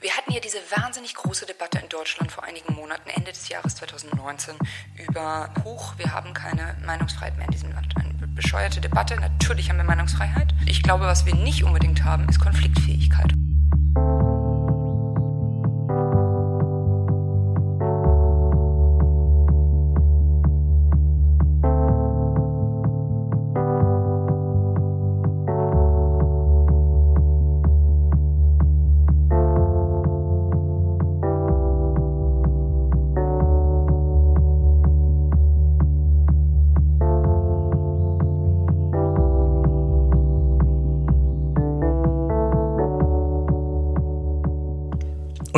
Wir hatten ja diese wahnsinnig große Debatte in Deutschland vor einigen Monaten, Ende des Jahres 2019, über Hoch, wir haben keine Meinungsfreiheit mehr in diesem Land. Eine bescheuerte Debatte. Natürlich haben wir Meinungsfreiheit. Ich glaube, was wir nicht unbedingt haben, ist Konfliktfähigkeit.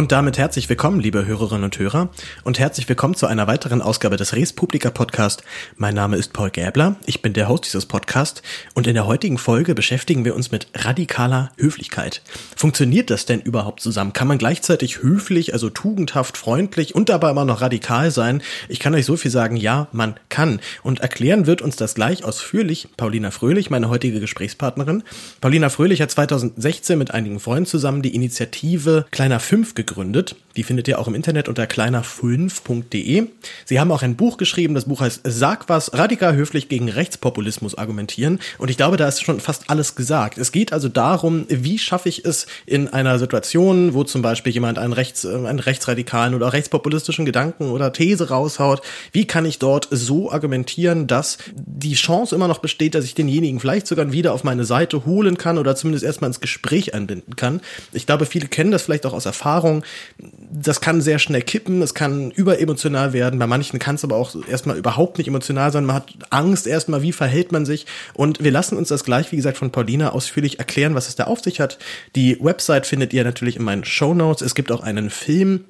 Und damit herzlich willkommen, liebe Hörerinnen und Hörer, und herzlich willkommen zu einer weiteren Ausgabe des Res Publica Podcast. Mein Name ist Paul Gäbler, ich bin der Host dieses Podcasts und in der heutigen Folge beschäftigen wir uns mit radikaler Höflichkeit. Funktioniert das denn überhaupt zusammen? Kann man gleichzeitig höflich, also tugendhaft, freundlich und dabei immer noch radikal sein? Ich kann euch so viel sagen, ja, man kann. Und erklären wird uns das gleich ausführlich Paulina Fröhlich, meine heutige Gesprächspartnerin. Paulina Fröhlich hat 2016 mit einigen Freunden zusammen die Initiative Kleiner 5 gegründet gegründet. Die findet ihr auch im Internet unter kleiner5.de. Sie haben auch ein Buch geschrieben. Das Buch heißt Sag was, radikal höflich gegen Rechtspopulismus argumentieren. Und ich glaube, da ist schon fast alles gesagt. Es geht also darum, wie schaffe ich es in einer Situation, wo zum Beispiel jemand einen, Rechts, äh, einen rechtsradikalen oder rechtspopulistischen Gedanken oder These raushaut, wie kann ich dort so argumentieren, dass die Chance immer noch besteht, dass ich denjenigen vielleicht sogar wieder auf meine Seite holen kann oder zumindest erstmal ins Gespräch einbinden kann. Ich glaube, viele kennen das vielleicht auch aus Erfahrung das kann sehr schnell kippen, es kann überemotional werden. Bei manchen kann es aber auch erstmal überhaupt nicht emotional sein. Man hat Angst erstmal, wie verhält man sich. Und wir lassen uns das gleich, wie gesagt, von Paulina ausführlich erklären, was es da auf sich hat. Die Website findet ihr natürlich in meinen Show Notes. Es gibt auch einen Film,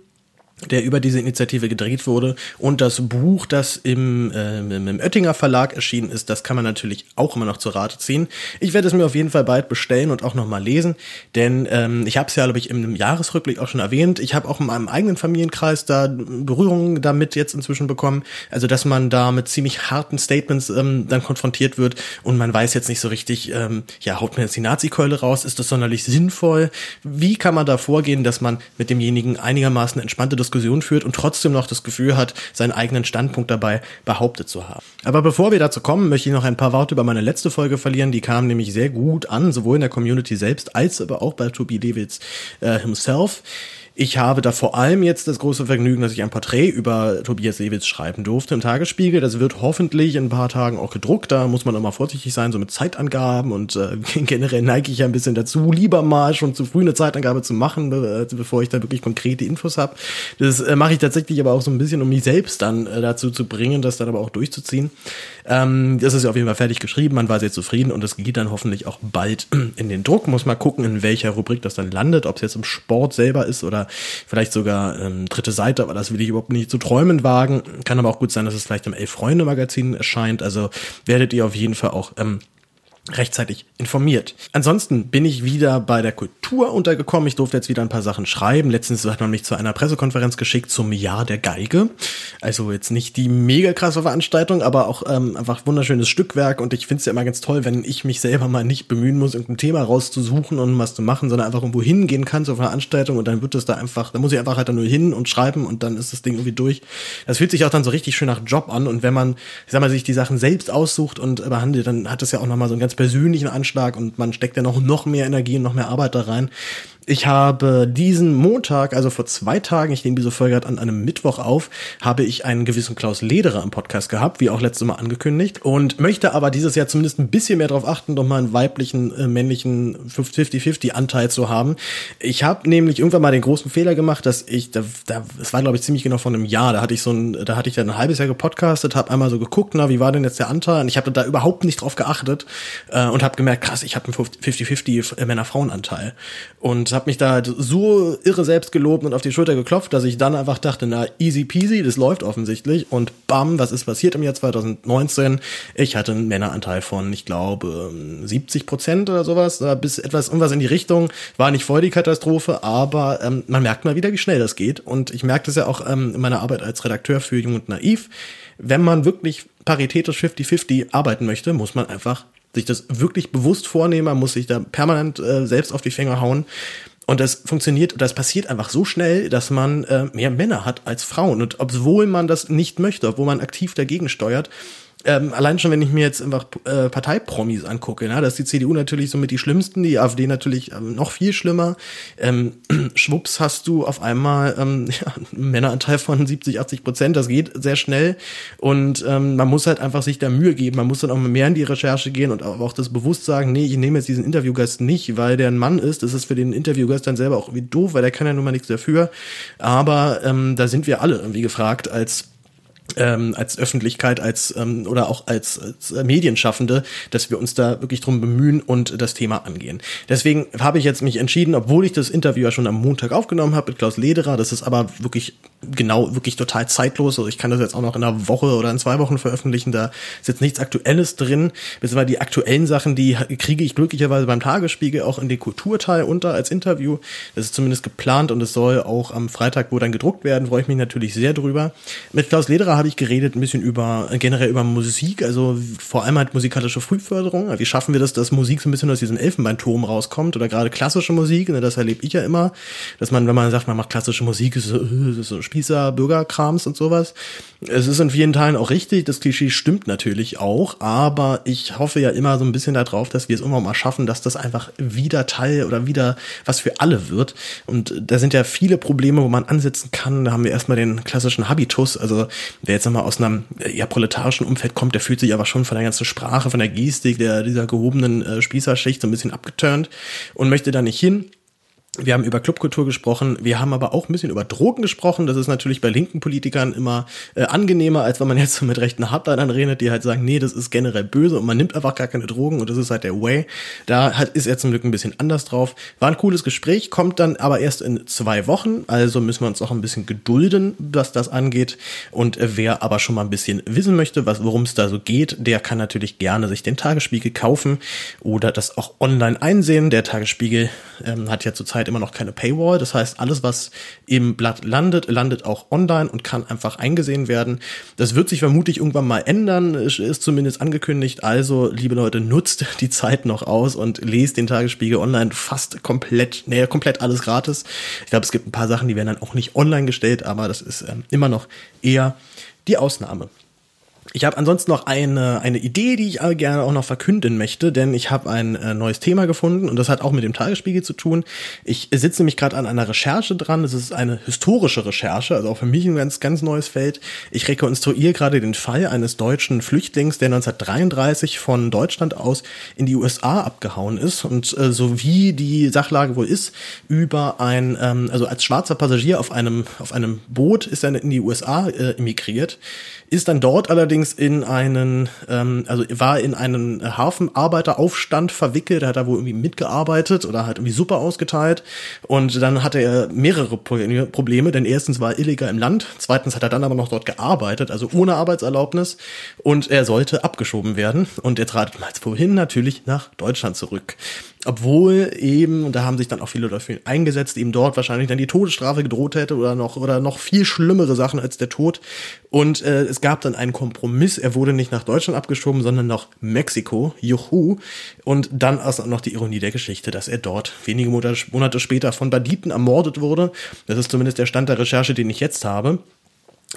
der über diese Initiative gedreht wurde. Und das Buch, das im, äh, im Oettinger Verlag erschienen ist, das kann man natürlich auch immer noch zur Rate ziehen. Ich werde es mir auf jeden Fall bald bestellen und auch nochmal lesen, denn ähm, ich habe es ja, glaube ich, im Jahresrückblick auch schon erwähnt. Ich habe auch in meinem eigenen Familienkreis da Berührungen damit jetzt inzwischen bekommen. Also, dass man da mit ziemlich harten Statements ähm, dann konfrontiert wird und man weiß jetzt nicht so richtig, ähm, ja, haut mir jetzt die Nazi-Keule raus, ist das sonderlich sinnvoll? Wie kann man da vorgehen, dass man mit demjenigen einigermaßen entspannte Diskussion Diskussion führt und trotzdem noch das Gefühl hat, seinen eigenen Standpunkt dabei behauptet zu haben. Aber bevor wir dazu kommen, möchte ich noch ein paar Worte über meine letzte Folge verlieren. Die kam nämlich sehr gut an, sowohl in der Community selbst als aber auch bei Toby Davids äh, himself. Ich habe da vor allem jetzt das große Vergnügen, dass ich ein Porträt über Tobias Lewitz schreiben durfte im Tagesspiegel. Das wird hoffentlich in ein paar Tagen auch gedruckt. Da muss man immer vorsichtig sein, so mit Zeitangaben und äh, generell neige ich ja ein bisschen dazu, lieber mal schon zu früh eine Zeitangabe zu machen, be äh, bevor ich da wirklich konkrete Infos habe. Das äh, mache ich tatsächlich aber auch so ein bisschen, um mich selbst dann äh, dazu zu bringen, das dann aber auch durchzuziehen. Ähm, das ist ja auf jeden Fall fertig geschrieben, man war sehr zufrieden und es geht dann hoffentlich auch bald in den Druck. Muss mal gucken, in welcher Rubrik das dann landet, ob es jetzt im Sport selber ist oder vielleicht sogar ähm, dritte Seite, aber das will ich überhaupt nicht zu träumen wagen. Kann aber auch gut sein, dass es vielleicht im Elf-Freunde-Magazin erscheint. Also werdet ihr auf jeden Fall auch ähm, rechtzeitig informiert. Ansonsten bin ich wieder bei der Kultur untergekommen. Ich durfte jetzt wieder ein paar Sachen schreiben. Letztens hat man mich zu einer Pressekonferenz geschickt zum Jahr der Geige. Also jetzt nicht die mega krasse Veranstaltung, aber auch ähm, einfach wunderschönes Stückwerk. Und ich finde es ja immer ganz toll, wenn ich mich selber mal nicht bemühen muss, irgendein Thema rauszusuchen und was zu machen, sondern einfach irgendwo hingehen kann zur Veranstaltung und dann wird es da einfach, da muss ich einfach halt dann nur hin und schreiben und dann ist das Ding irgendwie durch. Das fühlt sich auch dann so richtig schön nach Job an. Und wenn man, ich sag mal, sich die Sachen selbst aussucht und behandelt, dann hat das ja auch nochmal so ein ganz ganz persönlichen Anschlag und man steckt ja noch, noch mehr Energie und noch mehr Arbeit da rein. Ich habe diesen Montag, also vor zwei Tagen, ich nehme diese Folge an einem Mittwoch auf, habe ich einen gewissen Klaus Lederer im Podcast gehabt, wie auch letztes Mal angekündigt, und möchte aber dieses Jahr zumindest ein bisschen mehr darauf achten, doch mal einen weiblichen, äh, männlichen 50-50 Anteil zu haben. Ich habe nämlich irgendwann mal den großen Fehler gemacht, dass ich, da, da, es war glaube ich ziemlich genau vor einem Jahr, da hatte ich so ein, da hatte ich dann ein halbes Jahr gepodcastet, habe einmal so geguckt, na, wie war denn jetzt der Anteil? Und ich habe da überhaupt nicht drauf geachtet äh, und habe gemerkt, krass, ich habe einen 50-50 Männer-Frauen-Anteil. Und habe mich da halt so irre selbst gelobt und auf die Schulter geklopft, dass ich dann einfach dachte, na, easy peasy, das läuft offensichtlich. Und bam, was ist passiert im Jahr 2019? Ich hatte einen Männeranteil von, ich glaube, 70 Prozent oder sowas, bis etwas, irgendwas in die Richtung. War nicht voll die Katastrophe, aber ähm, man merkt mal wieder, wie schnell das geht. Und ich merke das ja auch ähm, in meiner Arbeit als Redakteur für Jung und Naiv. Wenn man wirklich paritätisch 50-50 arbeiten möchte, muss man einfach sich das wirklich bewusst vornehmen, man muss sich da permanent äh, selbst auf die Finger hauen. Und das funktioniert, das passiert einfach so schnell, dass man äh, mehr Männer hat als Frauen. Und obwohl man das nicht möchte, obwohl man aktiv dagegen steuert, ähm, allein schon, wenn ich mir jetzt einfach äh, Parteipromis angucke, ne, da ist die CDU natürlich so mit die schlimmsten, die AfD natürlich ähm, noch viel schlimmer. Ähm, schwupps hast du auf einmal ähm, ja, einen Männeranteil von 70, 80 Prozent, das geht sehr schnell. Und ähm, man muss halt einfach sich da Mühe geben, man muss dann auch mehr in die Recherche gehen und auch das bewusst sagen, nee, ich nehme jetzt diesen Interviewgast nicht, weil der ein Mann ist, das ist für den Interviewgast dann selber auch irgendwie doof, weil der kann ja nun mal nichts dafür, aber ähm, da sind wir alle irgendwie gefragt als ähm, als Öffentlichkeit, als ähm, oder auch als, als Medienschaffende, dass wir uns da wirklich drum bemühen und das Thema angehen. Deswegen habe ich jetzt mich entschieden, obwohl ich das Interview ja schon am Montag aufgenommen habe mit Klaus Lederer, das ist aber wirklich genau, wirklich total zeitlos. Also ich kann das jetzt auch noch in einer Woche oder in zwei Wochen veröffentlichen. Da ist jetzt nichts Aktuelles drin. Beziehungsweise die aktuellen Sachen, die kriege ich glücklicherweise beim Tagesspiegel auch in den Kulturteil unter als Interview. Das ist zumindest geplant und es soll auch am Freitag wo dann gedruckt werden. Freue ich mich natürlich sehr drüber. Mit Klaus Lederer habe ich geredet, ein bisschen über, generell über Musik, also vor allem halt musikalische Frühförderung. Wie schaffen wir das, dass Musik so ein bisschen aus diesem Elfenbeinturm rauskommt oder gerade klassische Musik, ne, das erlebe ich ja immer, dass man, wenn man sagt, man macht klassische Musik, ist so, ist so Spießer, Bürgerkrams und sowas. Es ist in vielen Teilen auch richtig, das Klischee stimmt natürlich auch, aber ich hoffe ja immer so ein bisschen darauf, dass wir es irgendwann mal schaffen, dass das einfach wieder Teil oder wieder was für alle wird. Und da sind ja viele Probleme, wo man ansetzen kann. Da haben wir erstmal den klassischen Habitus, also wer jetzt nochmal aus einem ja, proletarischen Umfeld kommt, der fühlt sich aber schon von der ganzen Sprache, von der Gestik, der, dieser gehobenen äh, Spießerschicht so ein bisschen abgeturnt und möchte da nicht hin. Wir haben über Clubkultur gesprochen, wir haben aber auch ein bisschen über Drogen gesprochen. Das ist natürlich bei linken Politikern immer äh, angenehmer, als wenn man jetzt so mit rechten Hardlinern redet, die halt sagen, nee, das ist generell böse und man nimmt einfach gar keine Drogen und das ist halt der Way. Da hat, ist er zum Glück ein bisschen anders drauf. War ein cooles Gespräch, kommt dann aber erst in zwei Wochen, also müssen wir uns auch ein bisschen gedulden, was das angeht. Und äh, wer aber schon mal ein bisschen wissen möchte, worum es da so geht, der kann natürlich gerne sich den Tagesspiegel kaufen oder das auch online einsehen. Der Tagesspiegel ähm, hat ja zurzeit immer noch keine Paywall. Das heißt, alles, was im Blatt landet, landet auch online und kann einfach eingesehen werden. Das wird sich vermutlich irgendwann mal ändern, ist zumindest angekündigt. Also, liebe Leute, nutzt die Zeit noch aus und lest den Tagesspiegel online fast komplett, naja, komplett alles gratis. Ich glaube, es gibt ein paar Sachen, die werden dann auch nicht online gestellt, aber das ist ähm, immer noch eher die Ausnahme. Ich habe ansonsten noch eine, eine Idee, die ich gerne auch noch verkünden möchte, denn ich habe ein äh, neues Thema gefunden und das hat auch mit dem Tagesspiegel zu tun. Ich sitze nämlich gerade an einer Recherche dran. Es ist eine historische Recherche, also auch für mich ein ganz, ganz neues Feld. Ich rekonstruiere gerade den Fall eines deutschen Flüchtlings, der 1933 von Deutschland aus in die USA abgehauen ist und äh, so wie die Sachlage wohl ist, über ein, ähm, also als schwarzer Passagier auf einem, auf einem Boot ist er in die USA äh, emigriert ist dann dort allerdings in einen, ähm, also war in einen Hafenarbeiteraufstand verwickelt, da hat er wohl irgendwie mitgearbeitet oder hat irgendwie Suppe ausgeteilt. Und dann hatte er mehrere Probleme, denn erstens war er illegal im Land, zweitens hat er dann aber noch dort gearbeitet, also ohne Arbeitserlaubnis. Und er sollte abgeschoben werden. Und er trat mal wohin natürlich nach Deutschland zurück obwohl eben, und da haben sich dann auch viele dafür eingesetzt, eben dort wahrscheinlich dann die Todesstrafe gedroht hätte oder noch, oder noch viel schlimmere Sachen als der Tod. Und äh, es gab dann einen Kompromiss. Er wurde nicht nach Deutschland abgeschoben, sondern nach Mexiko. Juhu. Und dann ist noch die Ironie der Geschichte, dass er dort wenige Monate später von Banditen ermordet wurde. Das ist zumindest der Stand der Recherche, den ich jetzt habe.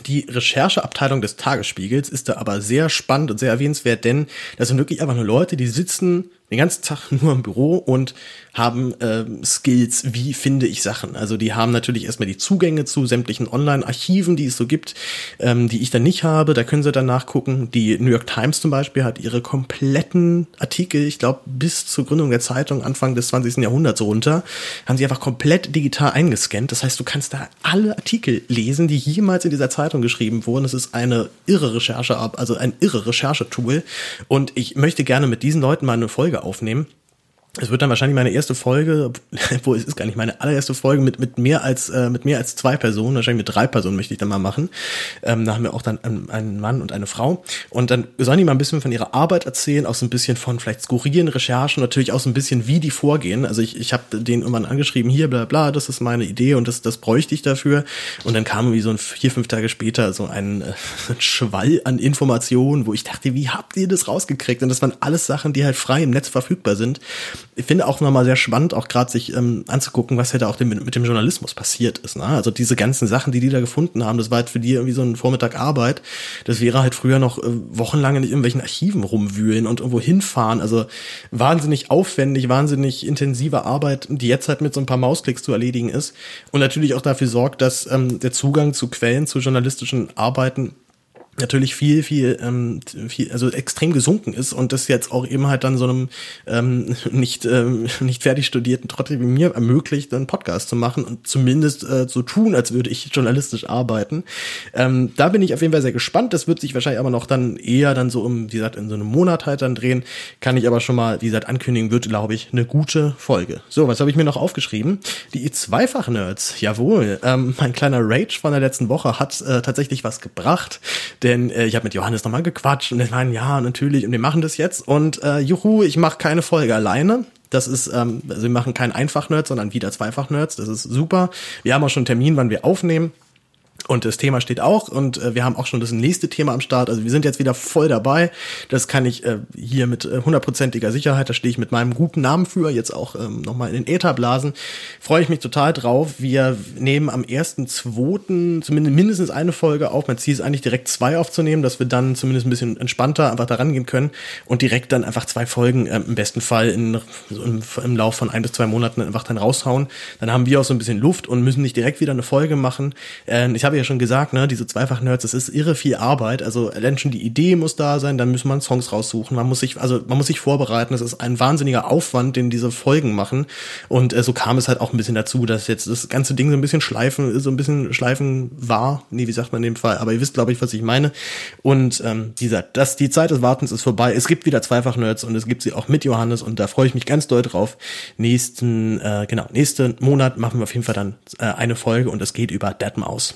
Die Rechercheabteilung des Tagesspiegels ist da aber sehr spannend und sehr erwähnenswert, denn das sind wirklich einfach nur Leute, die sitzen den ganzen Tag nur im Büro und haben äh, Skills, wie finde ich Sachen. Also die haben natürlich erstmal die Zugänge zu sämtlichen Online-Archiven, die es so gibt, ähm, die ich dann nicht habe. Da können sie dann nachgucken. Die New York Times zum Beispiel hat ihre kompletten Artikel, ich glaube bis zur Gründung der Zeitung Anfang des 20. Jahrhunderts runter, haben sie einfach komplett digital eingescannt. Das heißt, du kannst da alle Artikel lesen, die jemals in dieser Zeitung geschrieben wurden. Das ist eine irre Recherche, also ein irre Recherchetool. Und ich möchte gerne mit diesen Leuten mal eine Folge aufnehmen es wird dann wahrscheinlich meine erste Folge, wo es ist gar nicht meine allererste Folge mit mit mehr als äh, mit mehr als zwei Personen, wahrscheinlich mit drei Personen möchte ich dann mal machen. Ähm, da haben wir auch dann einen, einen Mann und eine Frau und dann sollen die mal ein bisschen von ihrer Arbeit erzählen, auch so ein bisschen von vielleicht skurrilen Recherchen, natürlich auch so ein bisschen wie die vorgehen. Also ich ich habe den irgendwann angeschrieben, hier bla bla, das ist meine Idee und das das bräuchte ich dafür und dann kam wie so ein vier fünf Tage später so ein, äh, ein Schwall an Informationen, wo ich dachte, wie habt ihr das rausgekriegt? Und das waren alles Sachen, die halt frei im Netz verfügbar sind ich finde auch nochmal sehr spannend, auch gerade sich ähm, anzugucken, was hätte auch dem, mit dem Journalismus passiert ist. Ne? Also diese ganzen Sachen, die die da gefunden haben, das war halt für die irgendwie so ein Vormittag Arbeit. Das wäre halt früher noch äh, wochenlang in irgendwelchen Archiven rumwühlen und irgendwo hinfahren. Also wahnsinnig aufwendig, wahnsinnig intensive Arbeit, die jetzt halt mit so ein paar Mausklicks zu erledigen ist. Und natürlich auch dafür sorgt, dass ähm, der Zugang zu Quellen, zu journalistischen Arbeiten natürlich viel, viel, ähm, viel, also extrem gesunken ist und das jetzt auch eben halt dann so einem ähm, nicht, ähm, nicht fertig studierten Trottel wie mir ermöglicht, einen Podcast zu machen und zumindest äh, so tun, als würde ich journalistisch arbeiten. Ähm, da bin ich auf jeden Fall sehr gespannt. Das wird sich wahrscheinlich aber noch dann eher dann so um, wie gesagt, in so einem Monat halt dann drehen. Kann ich aber schon mal, wie gesagt, ankündigen, wird, glaube ich, eine gute Folge. So, was habe ich mir noch aufgeschrieben? Die Zweifach-Nerds, jawohl. Ähm, mein kleiner Rage von der letzten Woche hat äh, tatsächlich was gebracht denn äh, ich habe mit Johannes nochmal gequatscht und er meinen, ja, natürlich, und wir machen das jetzt. Und äh, juhu, ich mache keine Folge alleine. Das ist, ähm, also wir machen kein Einfach-Nerds, sondern wieder Zweifach-Nerds. Das ist super. Wir haben auch schon einen Termin, wann wir aufnehmen. Und das Thema steht auch und äh, wir haben auch schon das nächste Thema am Start. Also wir sind jetzt wieder voll dabei. Das kann ich äh, hier mit äh, hundertprozentiger Sicherheit, da stehe ich mit meinem guten Namen für, jetzt auch ähm, nochmal in den Äther blasen. Freue ich mich total drauf. Wir nehmen am ersten, zweiten zumindest mindestens eine Folge auf. Mein Ziel ist eigentlich direkt zwei aufzunehmen, dass wir dann zumindest ein bisschen entspannter einfach da rangehen können und direkt dann einfach zwei Folgen äh, im besten Fall in, im, im Lauf von ein bis zwei Monaten einfach dann raushauen. Dann haben wir auch so ein bisschen Luft und müssen nicht direkt wieder eine Folge machen. Äh, ich habe habe ja schon gesagt, ne, diese Zweifach-Nerds, das ist irre viel Arbeit. Also allein schon die Idee muss da sein, dann muss man Songs raussuchen. Man muss sich, also man muss sich vorbereiten. Das ist ein wahnsinniger Aufwand, den diese Folgen machen. Und äh, so kam es halt auch ein bisschen dazu, dass jetzt das ganze Ding so ein bisschen schleifen, so ein bisschen schleifen war. Nee, wie sagt man in dem Fall? Aber ihr wisst, glaube ich, was ich meine. Und ähm, wie gesagt, das, die Zeit des Wartens ist vorbei. Es gibt wieder Zweifach-Nerds und es gibt sie auch mit Johannes und da freue ich mich ganz doll drauf. Nächsten, äh, genau, nächsten Monat machen wir auf jeden Fall dann äh, eine Folge und es geht über Deadmaus.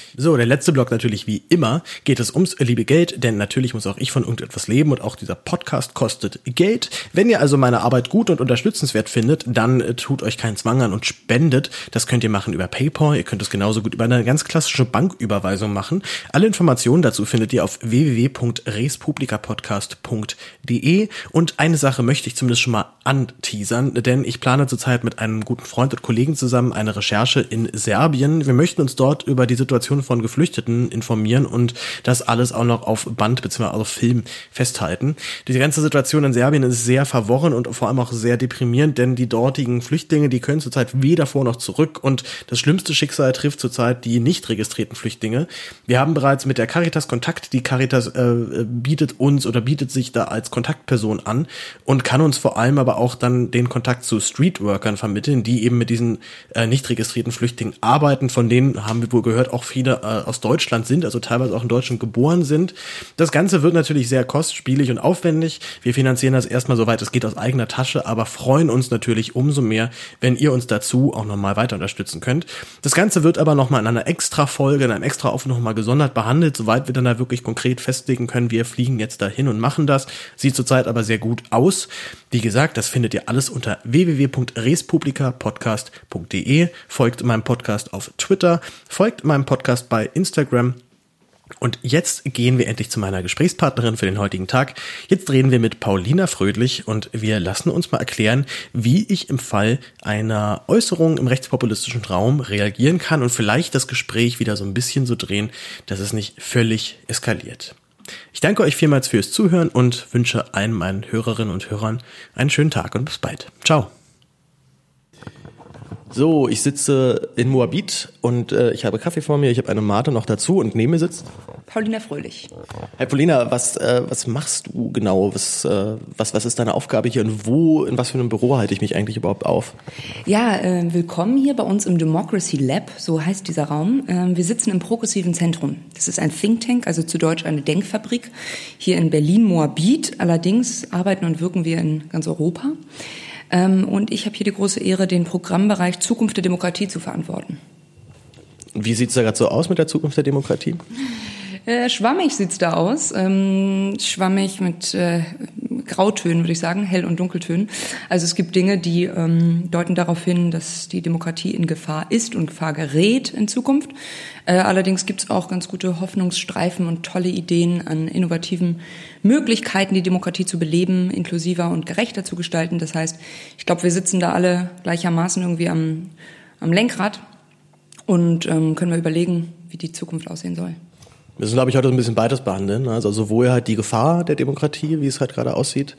So, der letzte Block natürlich wie immer geht es ums liebe Geld, denn natürlich muss auch ich von irgendetwas leben und auch dieser Podcast kostet Geld. Wenn ihr also meine Arbeit gut und unterstützenswert findet, dann äh, tut euch keinen Zwang an und spendet. Das könnt ihr machen über PayPal, ihr könnt es genauso gut über eine ganz klassische Banküberweisung machen. Alle Informationen dazu findet ihr auf www.respublikapodcast.de und eine Sache möchte ich zumindest schon mal anteasern, denn ich plane zurzeit mit einem guten Freund und Kollegen zusammen eine Recherche in Serbien. Wir möchten uns dort über die Situation von Geflüchteten informieren und das alles auch noch auf Band bzw. auf Film festhalten. Diese ganze Situation in Serbien ist sehr verworren und vor allem auch sehr deprimierend, denn die dortigen Flüchtlinge, die können zurzeit weder vor noch zurück und das schlimmste Schicksal trifft zurzeit die nicht registrierten Flüchtlinge. Wir haben bereits mit der Caritas Kontakt, die Caritas äh, bietet uns oder bietet sich da als Kontaktperson an und kann uns vor allem aber auch dann den Kontakt zu Streetworkern vermitteln, die eben mit diesen äh, nicht registrierten Flüchtlingen arbeiten. Von denen haben wir wohl gehört, auch viele äh, aus Deutschland sind, also teilweise auch in Deutschland geboren sind. Das Ganze wird natürlich sehr kostspielig und aufwendig. Wir finanzieren das erstmal soweit es geht aus eigener Tasche, aber freuen uns natürlich umso mehr, wenn ihr uns dazu auch nochmal weiter unterstützen könnt. Das Ganze wird aber nochmal in einer extra Folge, in einem extra Aufruf nochmal gesondert behandelt, soweit wir dann da wirklich konkret festlegen können, wir fliegen jetzt dahin und machen das. Sieht zurzeit aber sehr gut aus. Wie gesagt, das findet ihr alles unter www.respublikapodcast.de. Folgt meinem Podcast auf Twitter, folgt meinem Podcast Podcast bei Instagram. Und jetzt gehen wir endlich zu meiner Gesprächspartnerin für den heutigen Tag. Jetzt reden wir mit Paulina Frödlich und wir lassen uns mal erklären, wie ich im Fall einer Äußerung im rechtspopulistischen Raum reagieren kann und vielleicht das Gespräch wieder so ein bisschen so drehen, dass es nicht völlig eskaliert. Ich danke euch vielmals fürs Zuhören und wünsche allen meinen Hörerinnen und Hörern einen schönen Tag und bis bald. Ciao. So, ich sitze in Moabit und äh, ich habe Kaffee vor mir, ich habe eine Mate noch dazu und neben mir sitzt Paulina Fröhlich. Hey Paulina, was, äh, was machst du genau? Was, äh, was, was ist deine Aufgabe hier und wo, in was für einem Büro halte ich mich eigentlich überhaupt auf? Ja, äh, willkommen hier bei uns im Democracy Lab, so heißt dieser Raum. Äh, wir sitzen im Progressiven Zentrum. Das ist ein Think Tank, also zu Deutsch eine Denkfabrik, hier in Berlin-Moabit. Allerdings arbeiten und wirken wir in ganz Europa. Ähm, und ich habe hier die große Ehre, den Programmbereich Zukunft der Demokratie zu verantworten. Wie sieht es da gerade so aus mit der Zukunft der Demokratie? Äh, schwammig sieht's da aus. Ähm, schwammig mit äh, Grautönen, würde ich sagen, Hell- und Dunkeltönen. Also es gibt Dinge, die ähm, deuten darauf hin, dass die Demokratie in Gefahr ist und Gefahr gerät in Zukunft. Äh, allerdings gibt es auch ganz gute Hoffnungsstreifen und tolle Ideen an innovativen Möglichkeiten, die Demokratie zu beleben, inklusiver und gerechter zu gestalten. Das heißt, ich glaube, wir sitzen da alle gleichermaßen irgendwie am, am Lenkrad und ähm, können wir überlegen, wie die Zukunft aussehen soll. Müssen, glaube ich, heute ein bisschen beides behandeln. Also sowohl halt die Gefahr der Demokratie, wie es halt gerade aussieht,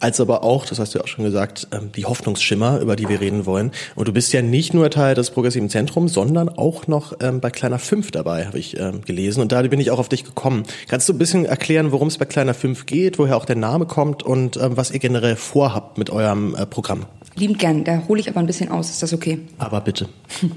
als aber auch, das hast du ja auch schon gesagt, ähm, die Hoffnungsschimmer, über die wir reden wollen. Und du bist ja nicht nur Teil des Progressiven Zentrums, sondern auch noch ähm, bei Kleiner 5 dabei, habe ich ähm, gelesen. Und da bin ich auch auf dich gekommen. Kannst du ein bisschen erklären, worum es bei Kleiner 5 geht, woher auch der Name kommt und was ihr generell vorhabt mit eurem äh, Programm? Liebend gern, da hole ich aber ein bisschen aus, ist das okay? Aber bitte.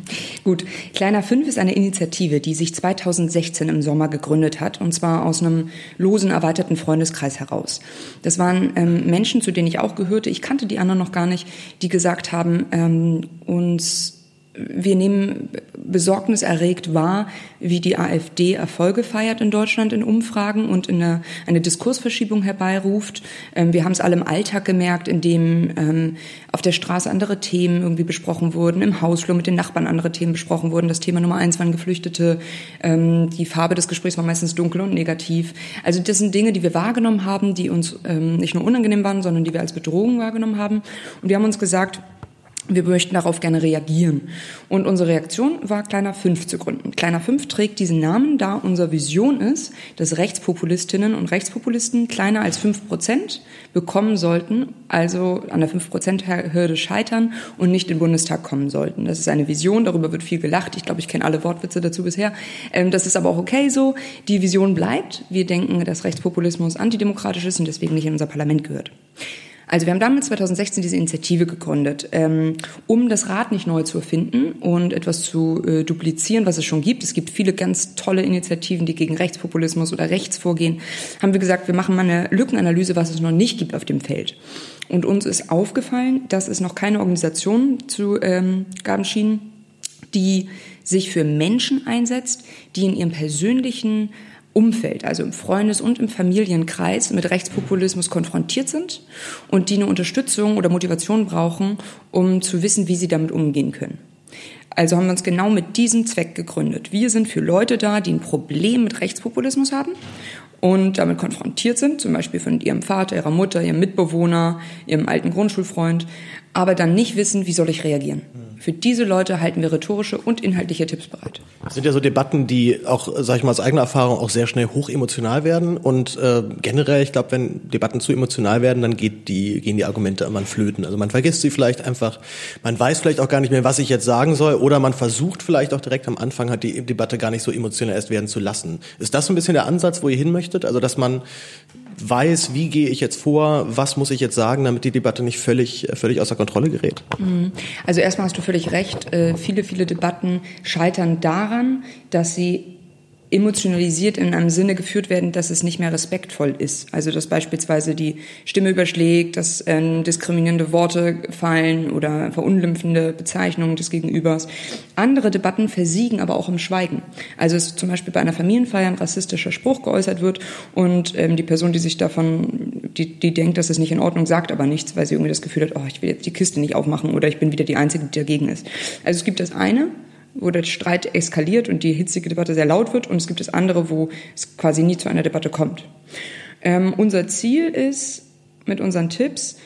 Gut, Kleiner 5 ist eine Initiative, die sich 2016 im Sommer gegründet hat, und zwar aus einem losen, erweiterten Freundeskreis heraus. Das waren ähm, Menschen, zu denen ich auch gehörte, ich kannte die anderen noch gar nicht, die gesagt haben, ähm, uns wir nehmen besorgniserregt wahr, wie die AfD Erfolge feiert in Deutschland in Umfragen und eine, eine Diskursverschiebung herbeiruft. Ähm, wir haben es alle im Alltag gemerkt, indem ähm, auf der Straße andere Themen irgendwie besprochen wurden, im Hausflur mit den Nachbarn andere Themen besprochen wurden. Das Thema Nummer eins waren Geflüchtete. Ähm, die Farbe des Gesprächs war meistens dunkel und negativ. Also das sind Dinge, die wir wahrgenommen haben, die uns nicht nur unangenehm waren, sondern die wir als Bedrohung wahrgenommen haben. Und wir haben uns gesagt, wir möchten darauf gerne reagieren. Und unsere Reaktion war, Kleiner 5 zu gründen. Kleiner 5 trägt diesen Namen, da unsere Vision ist, dass Rechtspopulistinnen und Rechtspopulisten kleiner als 5 Prozent bekommen sollten, also an der 5 Prozent Hürde scheitern und nicht in den Bundestag kommen sollten. Das ist eine Vision, darüber wird viel gelacht. Ich glaube, ich kenne alle Wortwitze dazu bisher. Ähm, das ist aber auch okay so. Die Vision bleibt. Wir denken, dass Rechtspopulismus antidemokratisch ist und deswegen nicht in unser Parlament gehört. Also wir haben damals 2016 diese Initiative gegründet, ähm, um das Rad nicht neu zu erfinden und etwas zu äh, duplizieren, was es schon gibt. Es gibt viele ganz tolle Initiativen, die gegen Rechtspopulismus oder Rechts vorgehen. Haben wir gesagt, wir machen mal eine Lückenanalyse, was es noch nicht gibt auf dem Feld. Und uns ist aufgefallen, dass es noch keine Organisation zu ähm, gaben schien, die sich für Menschen einsetzt, die in ihrem persönlichen Umfeld, also im Freundes- und im Familienkreis mit Rechtspopulismus konfrontiert sind und die eine Unterstützung oder Motivation brauchen, um zu wissen, wie sie damit umgehen können. Also haben wir uns genau mit diesem Zweck gegründet. Wir sind für Leute da, die ein Problem mit Rechtspopulismus haben und damit konfrontiert sind, zum Beispiel von ihrem Vater, ihrer Mutter, ihrem Mitbewohner, ihrem alten Grundschulfreund, aber dann nicht wissen, wie soll ich reagieren. Für diese Leute halten wir rhetorische und inhaltliche Tipps bereit. Das sind ja so Debatten, die auch, sag ich mal aus eigener Erfahrung, auch sehr schnell hochemotional werden. Und äh, generell, ich glaube, wenn Debatten zu emotional werden, dann geht die, gehen die Argumente immer flöten. Also man vergisst sie vielleicht einfach, man weiß vielleicht auch gar nicht mehr, was ich jetzt sagen soll, oder man versucht vielleicht auch direkt am Anfang halt die Debatte gar nicht so emotional erst werden zu lassen. Ist das so ein bisschen der Ansatz, wo ihr hin möchtet? Also dass man weiß, wie gehe ich jetzt vor, was muss ich jetzt sagen, damit die Debatte nicht völlig, völlig außer Kontrolle gerät. Mhm. Also erstmal hast du völlig recht. Äh, viele, viele Debatten scheitern daran, dass sie emotionalisiert in einem Sinne geführt werden, dass es nicht mehr respektvoll ist. Also dass beispielsweise die Stimme überschlägt, dass ähm, diskriminierende Worte fallen oder verunglimpfende Bezeichnungen des Gegenübers. Andere Debatten versiegen aber auch im Schweigen. Also es zum Beispiel bei einer Familienfeier ein rassistischer Spruch geäußert wird und ähm, die Person, die sich davon, die, die denkt, dass es nicht in Ordnung, sagt aber nichts, weil sie irgendwie das Gefühl hat, oh, ich will jetzt die Kiste nicht aufmachen oder ich bin wieder die Einzige, die dagegen ist. Also es gibt das eine, wo der Streit eskaliert und die hitzige Debatte sehr laut wird und es gibt das andere, wo es quasi nie zu einer Debatte kommt. Ähm, unser Ziel ist mit unseren Tipps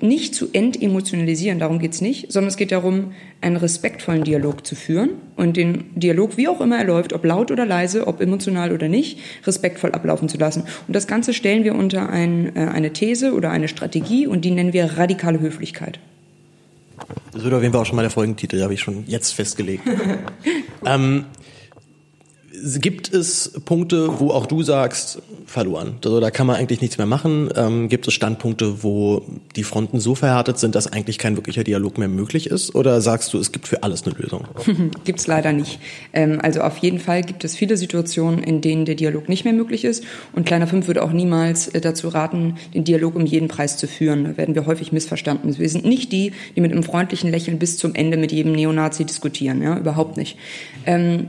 nicht zu entemotionalisieren, darum geht's nicht, sondern es geht darum, einen respektvollen Dialog zu führen und den Dialog, wie auch immer er läuft, ob laut oder leise, ob emotional oder nicht, respektvoll ablaufen zu lassen. Und das Ganze stellen wir unter ein, äh, eine These oder eine Strategie und die nennen wir radikale Höflichkeit. Das wird auf jeden Fall auch schon mal der Folgentitel, habe ich schon jetzt festgelegt. ähm, gibt es Punkte, wo auch du sagst, verloren? Also da kann man eigentlich nichts mehr machen. Ähm, gibt es Standpunkte, wo die Fronten so verhärtet sind, dass eigentlich kein wirklicher Dialog mehr möglich ist? Oder sagst du, es gibt für alles eine Lösung? gibt es leider nicht. Ähm, also auf jeden Fall gibt es viele Situationen, in denen der Dialog nicht mehr möglich ist. Und Kleiner 5 würde auch niemals äh, dazu raten, den Dialog um jeden Preis zu führen. Da werden wir häufig missverstanden. Wir sind nicht die, die mit einem freundlichen Lächeln bis zum Ende mit jedem Neonazi diskutieren. Ja, überhaupt nicht. Ähm,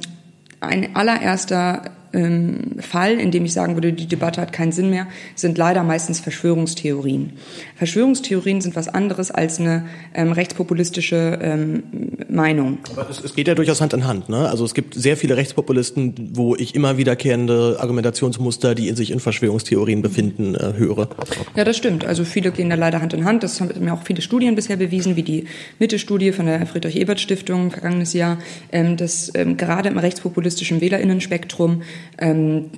ein allererster ähm, Fall, in dem ich sagen würde, die Debatte hat keinen Sinn mehr, sind leider meistens Verschwörungstheorien. Verschwörungstheorien sind was anderes als eine ähm, rechtspopulistische ähm, Meinung. Aber es, es, geht ja durchaus Hand in Hand. Ne? Also es gibt sehr viele Rechtspopulisten, wo ich immer wiederkehrende Argumentationsmuster, die in sich in Verschwörungstheorien befinden, äh, höre. Ja, das stimmt. Also viele gehen da leider Hand in Hand. Das haben mir auch viele Studien bisher bewiesen, wie die Mitte-Studie von der Friedrich-Ebert-Stiftung vergangenes Jahr, ähm, dass ähm, gerade im rechtspopulistischen Wählerinnenspektrum ähm,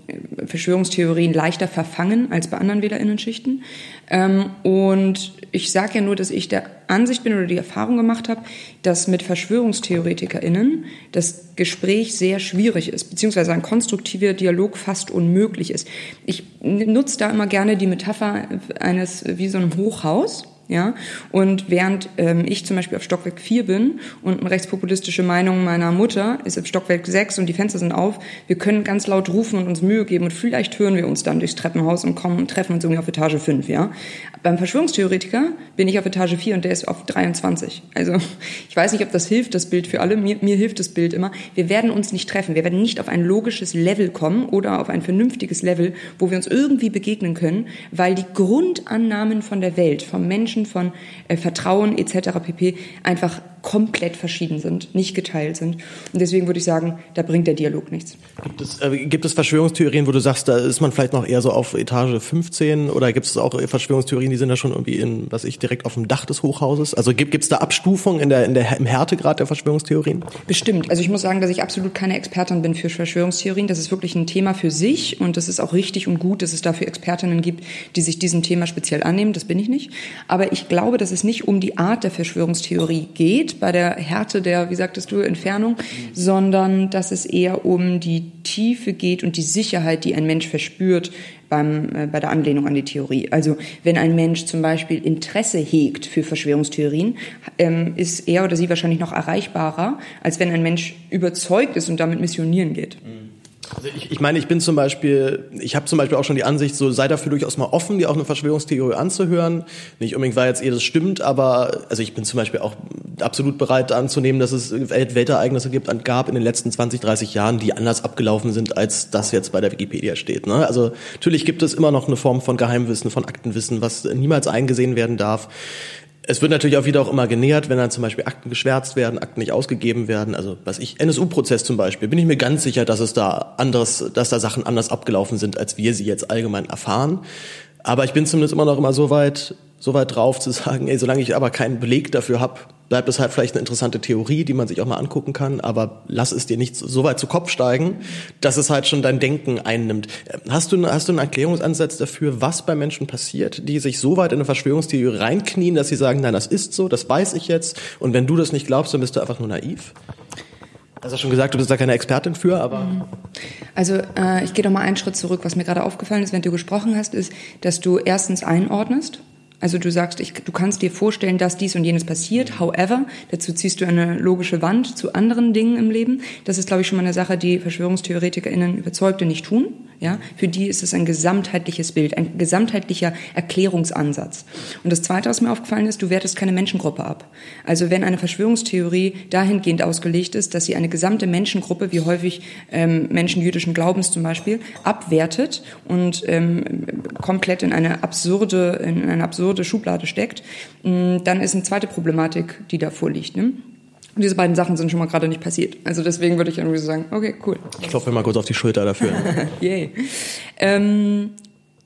Verschwörungstheorien leichter verfangen als bei anderen Wählerinnenschichten. Ähm, und ich sage ja nur, dass ich der Ansicht bin oder die Erfahrung gemacht habe, dass mit VerschwörungstheoretikerInnen das Gespräch sehr schwierig ist, beziehungsweise ein konstruktiver Dialog fast unmöglich ist. Ich nutze da immer gerne die Metapher eines wie so einem Hochhaus ja, und während ähm, ich zum Beispiel auf Stockwerk 4 bin und eine rechtspopulistische Meinung meiner Mutter ist auf Stockwerk 6 und die Fenster sind auf, wir können ganz laut rufen und uns Mühe geben und vielleicht hören wir uns dann durchs Treppenhaus und kommen und treffen uns irgendwie auf Etage 5, ja. Beim Verschwörungstheoretiker bin ich auf Etage 4 und der ist auf 23. Also ich weiß nicht, ob das hilft, das Bild für alle. Mir, mir hilft das Bild immer. Wir werden uns nicht treffen. Wir werden nicht auf ein logisches Level kommen oder auf ein vernünftiges Level, wo wir uns irgendwie begegnen können, weil die Grundannahmen von der Welt, vom Menschen, von äh, Vertrauen etc. pp. einfach komplett verschieden sind, nicht geteilt sind. Und deswegen würde ich sagen, da bringt der Dialog nichts. Gibt es, äh, gibt es Verschwörungstheorien, wo du sagst, da ist man vielleicht noch eher so auf Etage 15 oder gibt es auch Verschwörungstheorien, die sind da schon irgendwie in, was ich, direkt auf dem Dach des Hochhauses? Also gibt es da Abstufungen in der, in der, im Härtegrad der Verschwörungstheorien? Bestimmt. Also ich muss sagen, dass ich absolut keine Expertin bin für Verschwörungstheorien. Das ist wirklich ein Thema für sich und das ist auch richtig und gut, dass es dafür Expertinnen gibt, die sich diesem Thema speziell annehmen. Das bin ich nicht. Aber ich glaube, dass es nicht um die Art der Verschwörungstheorie geht, bei der Härte der, wie sagtest du, Entfernung, sondern dass es eher um die Tiefe geht und die Sicherheit, die ein Mensch verspürt beim, äh, bei der Anlehnung an die Theorie. Also wenn ein Mensch zum Beispiel Interesse hegt für Verschwörungstheorien, ähm, ist er oder sie wahrscheinlich noch erreichbarer, als wenn ein Mensch überzeugt ist und damit missionieren geht. Mhm. Also ich, ich meine, ich bin zum Beispiel, ich habe zum Beispiel auch schon die Ansicht, so sei dafür durchaus mal offen, dir auch eine Verschwörungstheorie anzuhören. Nicht unbedingt, weil jetzt eh das stimmt, aber also ich bin zum Beispiel auch absolut bereit anzunehmen, dass es Welt Weltereignisse gibt, gab in den letzten 20, 30 Jahren, die anders abgelaufen sind, als das jetzt bei der Wikipedia steht. Ne? Also natürlich gibt es immer noch eine Form von Geheimwissen, von Aktenwissen, was niemals eingesehen werden darf. Es wird natürlich auch wieder auch immer genähert, wenn dann zum Beispiel Akten geschwärzt werden, Akten nicht ausgegeben werden. Also was ich, NSU-Prozess zum Beispiel, bin ich mir ganz sicher, dass es da anderes, dass da Sachen anders abgelaufen sind, als wir sie jetzt allgemein erfahren. Aber ich bin zumindest immer noch immer so weit, so weit drauf zu sagen, ey, solange ich aber keinen Beleg dafür habe, bleibt es halt vielleicht eine interessante Theorie, die man sich auch mal angucken kann, aber lass es dir nicht so weit zu Kopf steigen, dass es halt schon dein Denken einnimmt. Hast du, hast du einen Erklärungsansatz dafür, was bei Menschen passiert, die sich so weit in eine Verschwörungstheorie reinknien, dass sie sagen, nein, das ist so, das weiß ich jetzt, und wenn du das nicht glaubst, dann bist du einfach nur naiv? Du hast ja schon gesagt, du bist da keine Expertin für, aber. Mhm. Also äh, ich gehe doch mal einen Schritt zurück. Was mir gerade aufgefallen ist, wenn du gesprochen hast, ist, dass du erstens einordnest also du sagst, ich, du kannst dir vorstellen, dass dies und jenes passiert. However, dazu ziehst du eine logische Wand zu anderen Dingen im Leben. Das ist, glaube ich, schon mal eine Sache, die VerschwörungstheoretikerInnen Überzeugte nicht tun. Ja, für die ist es ein gesamtheitliches Bild, ein gesamtheitlicher Erklärungsansatz. Und das Zweite, was mir aufgefallen ist, du wertest keine Menschengruppe ab. Also wenn eine Verschwörungstheorie dahingehend ausgelegt ist, dass sie eine gesamte Menschengruppe, wie häufig ähm, Menschen jüdischen Glaubens zum Beispiel, abwertet und ähm, komplett in eine absurde, in eine absurde Schublade steckt, mm, dann ist eine zweite Problematik, die da vorliegt. Ne? Und diese beiden Sachen sind schon mal gerade nicht passiert. Also deswegen würde ich irgendwie so sagen, okay, cool. Ich klopfe mal kurz auf die Schulter dafür. Yay. Ähm,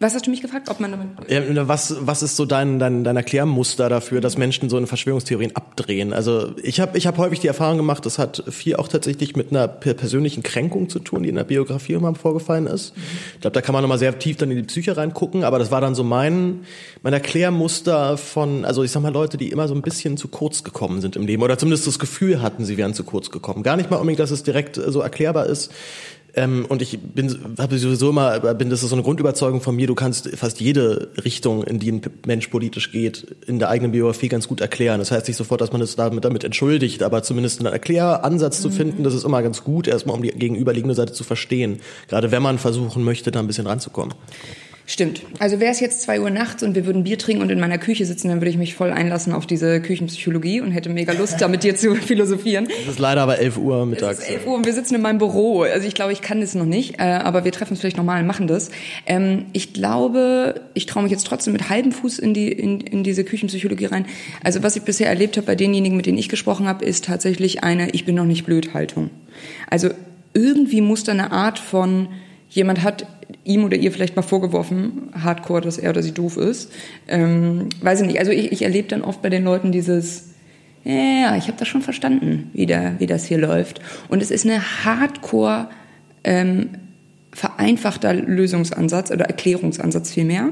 was hast du mich gefragt, ob man damit... Ja, was, was ist so dein, dein, dein Erklärmuster dafür, dass Menschen so eine Verschwörungstheorien abdrehen? Also ich habe ich hab häufig die Erfahrung gemacht, das hat viel auch tatsächlich mit einer persönlichen Kränkung zu tun, die in der Biografie immer vorgefallen ist. Mhm. Ich glaube, da kann man nochmal sehr tief dann in die Psyche reingucken, aber das war dann so mein, mein Erklärmuster von, also ich sag mal, Leute, die immer so ein bisschen zu kurz gekommen sind im Leben oder zumindest das Gefühl hatten, sie wären zu kurz gekommen. Gar nicht mal unbedingt, dass es direkt so erklärbar ist, ähm, und ich bin, habe sowieso immer, bin, das ist so eine Grundüberzeugung von mir, du kannst fast jede Richtung, in die ein Mensch politisch geht, in der eigenen Biografie ganz gut erklären. Das heißt nicht sofort, dass man es damit, damit entschuldigt, aber zumindest einen Erkläransatz mhm. zu finden, das ist immer ganz gut, erstmal um die gegenüberliegende Seite zu verstehen. Gerade wenn man versuchen möchte, da ein bisschen ranzukommen. Stimmt. Also wäre es jetzt zwei Uhr nachts und wir würden Bier trinken und in meiner Küche sitzen, dann würde ich mich voll einlassen auf diese Küchenpsychologie und hätte mega Lust, da mit dir zu philosophieren. Es ist leider aber 11 Uhr mittags. Es ist 11 Uhr und wir sitzen in meinem Büro. Also ich glaube, ich kann das noch nicht, äh, aber wir treffen uns vielleicht nochmal und machen das. Ähm, ich glaube, ich traue mich jetzt trotzdem mit halbem Fuß in, die, in, in diese Küchenpsychologie rein. Also was ich bisher erlebt habe bei denjenigen, mit denen ich gesprochen habe, ist tatsächlich eine Ich bin noch nicht blöd Haltung. Also irgendwie muss da eine Art von jemand hat ihm oder ihr vielleicht mal vorgeworfen, hardcore, dass er oder sie doof ist. Ähm, weiß ich nicht. Also ich, ich erlebe dann oft bei den Leuten dieses, ja, ich habe das schon verstanden, wie, da, wie das hier läuft. Und es ist eine hardcore ähm, vereinfachter Lösungsansatz oder Erklärungsansatz vielmehr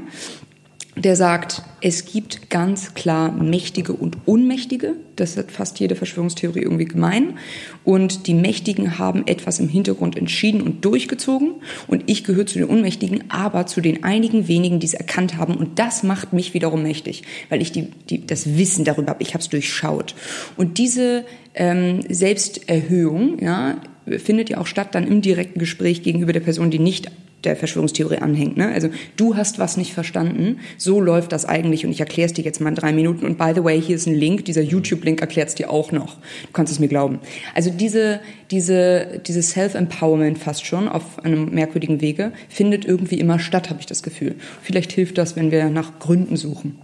der sagt, es gibt ganz klar Mächtige und Unmächtige. Das hat fast jede Verschwörungstheorie irgendwie gemein. Und die Mächtigen haben etwas im Hintergrund entschieden und durchgezogen. Und ich gehöre zu den Unmächtigen, aber zu den einigen wenigen, die es erkannt haben. Und das macht mich wiederum mächtig, weil ich die, die, das Wissen darüber habe. Ich habe es durchschaut. Und diese ähm, Selbsterhöhung, ja, findet ja auch statt dann im direkten Gespräch gegenüber der Person, die nicht der Verschwörungstheorie anhängt. Ne? Also du hast was nicht verstanden, so läuft das eigentlich und ich erkläre es dir jetzt mal in drei Minuten und by the way, hier ist ein Link, dieser YouTube-Link erklärt es dir auch noch. Du kannst es mir glauben. Also diese, diese, diese Self-Empowerment fast schon auf einem merkwürdigen Wege findet irgendwie immer statt, habe ich das Gefühl. Vielleicht hilft das, wenn wir nach Gründen suchen.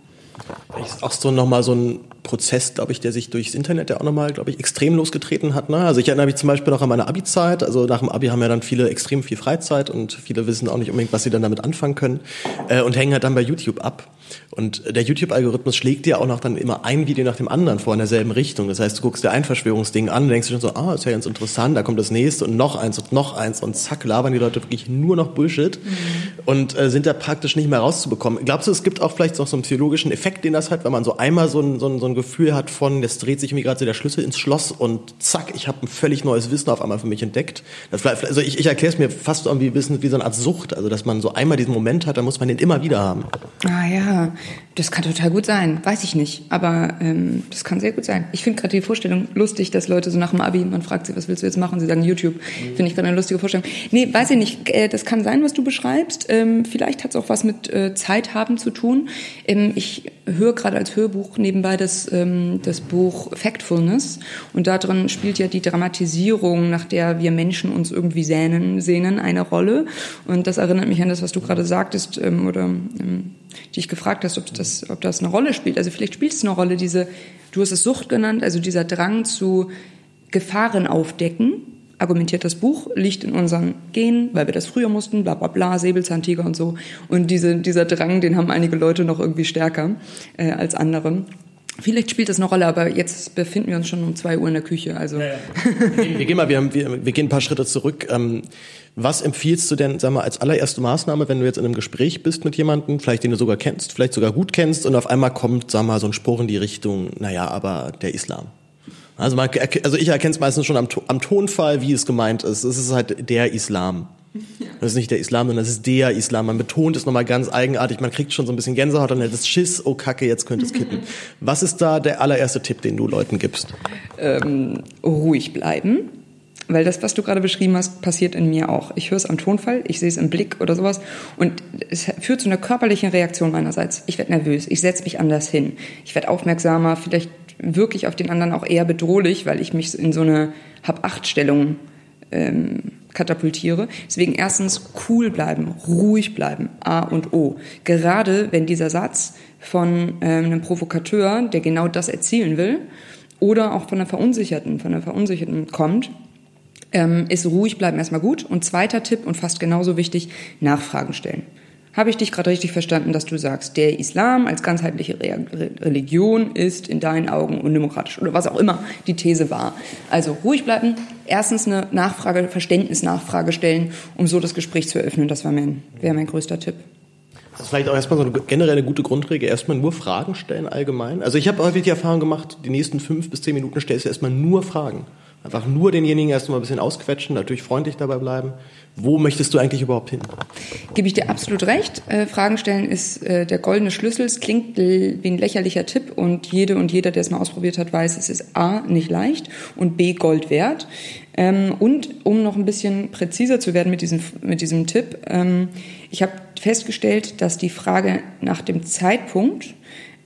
Ist auch so nochmal so ein Prozess, glaube ich, der sich durchs Internet ja auch nochmal, glaube ich, extrem losgetreten hat. Ne? Also ich erinnere mich zum Beispiel noch an meine Abi-Zeit. Also nach dem Abi haben ja dann viele extrem viel Freizeit und viele wissen auch nicht unbedingt, was sie dann damit anfangen können äh, und hängen halt dann bei YouTube ab. Und der YouTube-Algorithmus schlägt dir auch noch dann immer ein Video nach dem anderen vor in derselben Richtung. Das heißt, du guckst dir ein Verschwörungsding an, denkst du schon so, ah, ist ja ganz interessant, da kommt das nächste und noch eins und noch eins und zack, labern die Leute wirklich nur noch Bullshit mhm. und äh, sind da praktisch nicht mehr rauszubekommen. Glaubst du, es gibt auch vielleicht noch so einen psychologischen Effekt, den das hat, wenn man so einmal so ein, so ein, so ein Gefühl hat von, jetzt dreht sich mir gerade so der Schlüssel ins Schloss und zack, ich habe ein völlig neues Wissen auf einmal für mich entdeckt. Das, also ich, ich erkläre es mir fast irgendwie wie, wie so eine Art Sucht, also dass man so einmal diesen Moment hat, dann muss man den immer wieder haben. Ah ja, das kann total gut sein, weiß ich nicht, aber ähm, das kann sehr gut sein. Ich finde gerade die Vorstellung lustig, dass Leute so nach dem Abi, man fragt sie, was willst du jetzt machen? Sie sagen YouTube. Finde ich gerade eine lustige Vorstellung. Nee, weiß ich nicht. Äh, das kann sein, was du beschreibst. Ähm, vielleicht hat es auch was mit äh, Zeit haben zu tun. Ähm, ich höre gerade als Hörbuch nebenbei das, ähm, das Buch Factfulness und darin spielt ja die Dramatisierung, nach der wir Menschen uns irgendwie sehnen, sehnen, eine Rolle. Und das erinnert mich an das, was du gerade sagtest ähm, oder ähm, die ich gefragt hast, ob das, ob das eine Rolle spielt. Also vielleicht spielt es eine Rolle, diese, du hast es Sucht genannt, also dieser Drang zu Gefahren aufdecken, argumentiert das Buch, liegt in unseren Genen, weil wir das früher mussten, bla bla bla, Säbelzahntiger und so. Und diese, dieser Drang, den haben einige Leute noch irgendwie stärker äh, als andere. Vielleicht spielt das eine Rolle, aber jetzt befinden wir uns schon um zwei Uhr in der Küche. Also ja, ja. wir, gehen mal, wir, haben, wir, wir gehen ein paar Schritte zurück. Ähm, was empfiehlst du denn, sag mal, als allererste Maßnahme, wenn du jetzt in einem Gespräch bist mit jemandem, vielleicht den du sogar kennst, vielleicht sogar gut kennst, und auf einmal kommt, sag mal, so ein Spruch in die Richtung, naja, aber der Islam. Also, man, also ich erkenne es meistens schon am, am Tonfall, wie es gemeint ist. Es ist halt der Islam. Das ist nicht der Islam, sondern das ist der Islam. Man betont es nochmal ganz eigenartig. Man kriegt schon so ein bisschen Gänsehaut und das Schiss, oh Kacke, jetzt könnte es kippen. Was ist da der allererste Tipp, den du Leuten gibst? Ähm, ruhig bleiben. Weil das, was du gerade beschrieben hast, passiert in mir auch. Ich höre es am Tonfall, ich sehe es im Blick oder sowas und es führt zu einer körperlichen Reaktion meinerseits. Ich werde nervös, ich setze mich anders hin, ich werde aufmerksamer, vielleicht wirklich auf den anderen auch eher bedrohlich, weil ich mich in so eine Hab-Acht-Stellung ähm, katapultiere. Deswegen erstens cool bleiben, ruhig bleiben, A und O. Gerade wenn dieser Satz von ähm, einem Provokateur, der genau das erzielen will, oder auch von einer Verunsicherten, von einer Verunsicherten kommt, ähm, ist ruhig bleiben erstmal gut. Und zweiter Tipp und fast genauso wichtig, Nachfragen stellen. Habe ich dich gerade richtig verstanden, dass du sagst, der Islam als ganzheitliche Re Religion ist in deinen Augen undemokratisch oder was auch immer die These war. Also ruhig bleiben, erstens eine Nachfrage, Verständnisnachfrage stellen, um so das Gespräch zu eröffnen. Das wäre mein, wär mein größter Tipp. Das ist vielleicht auch erstmal so eine generelle gute Grundregel, erstmal nur Fragen stellen allgemein. Also ich habe häufig die Erfahrung gemacht, die nächsten fünf bis zehn Minuten stellst du erstmal nur Fragen. Einfach nur denjenigen erstmal ein bisschen ausquetschen, natürlich freundlich dabei bleiben. Wo möchtest du eigentlich überhaupt hin? Gebe ich dir absolut recht. Äh, Fragen stellen ist äh, der goldene Schlüssel. Es klingt wie ein lächerlicher Tipp und jede und jeder, der es mal ausprobiert hat, weiß, es ist A, nicht leicht und B, Gold wert. Ähm, und um noch ein bisschen präziser zu werden mit diesem, mit diesem Tipp, ähm, ich habe festgestellt, dass die Frage nach dem Zeitpunkt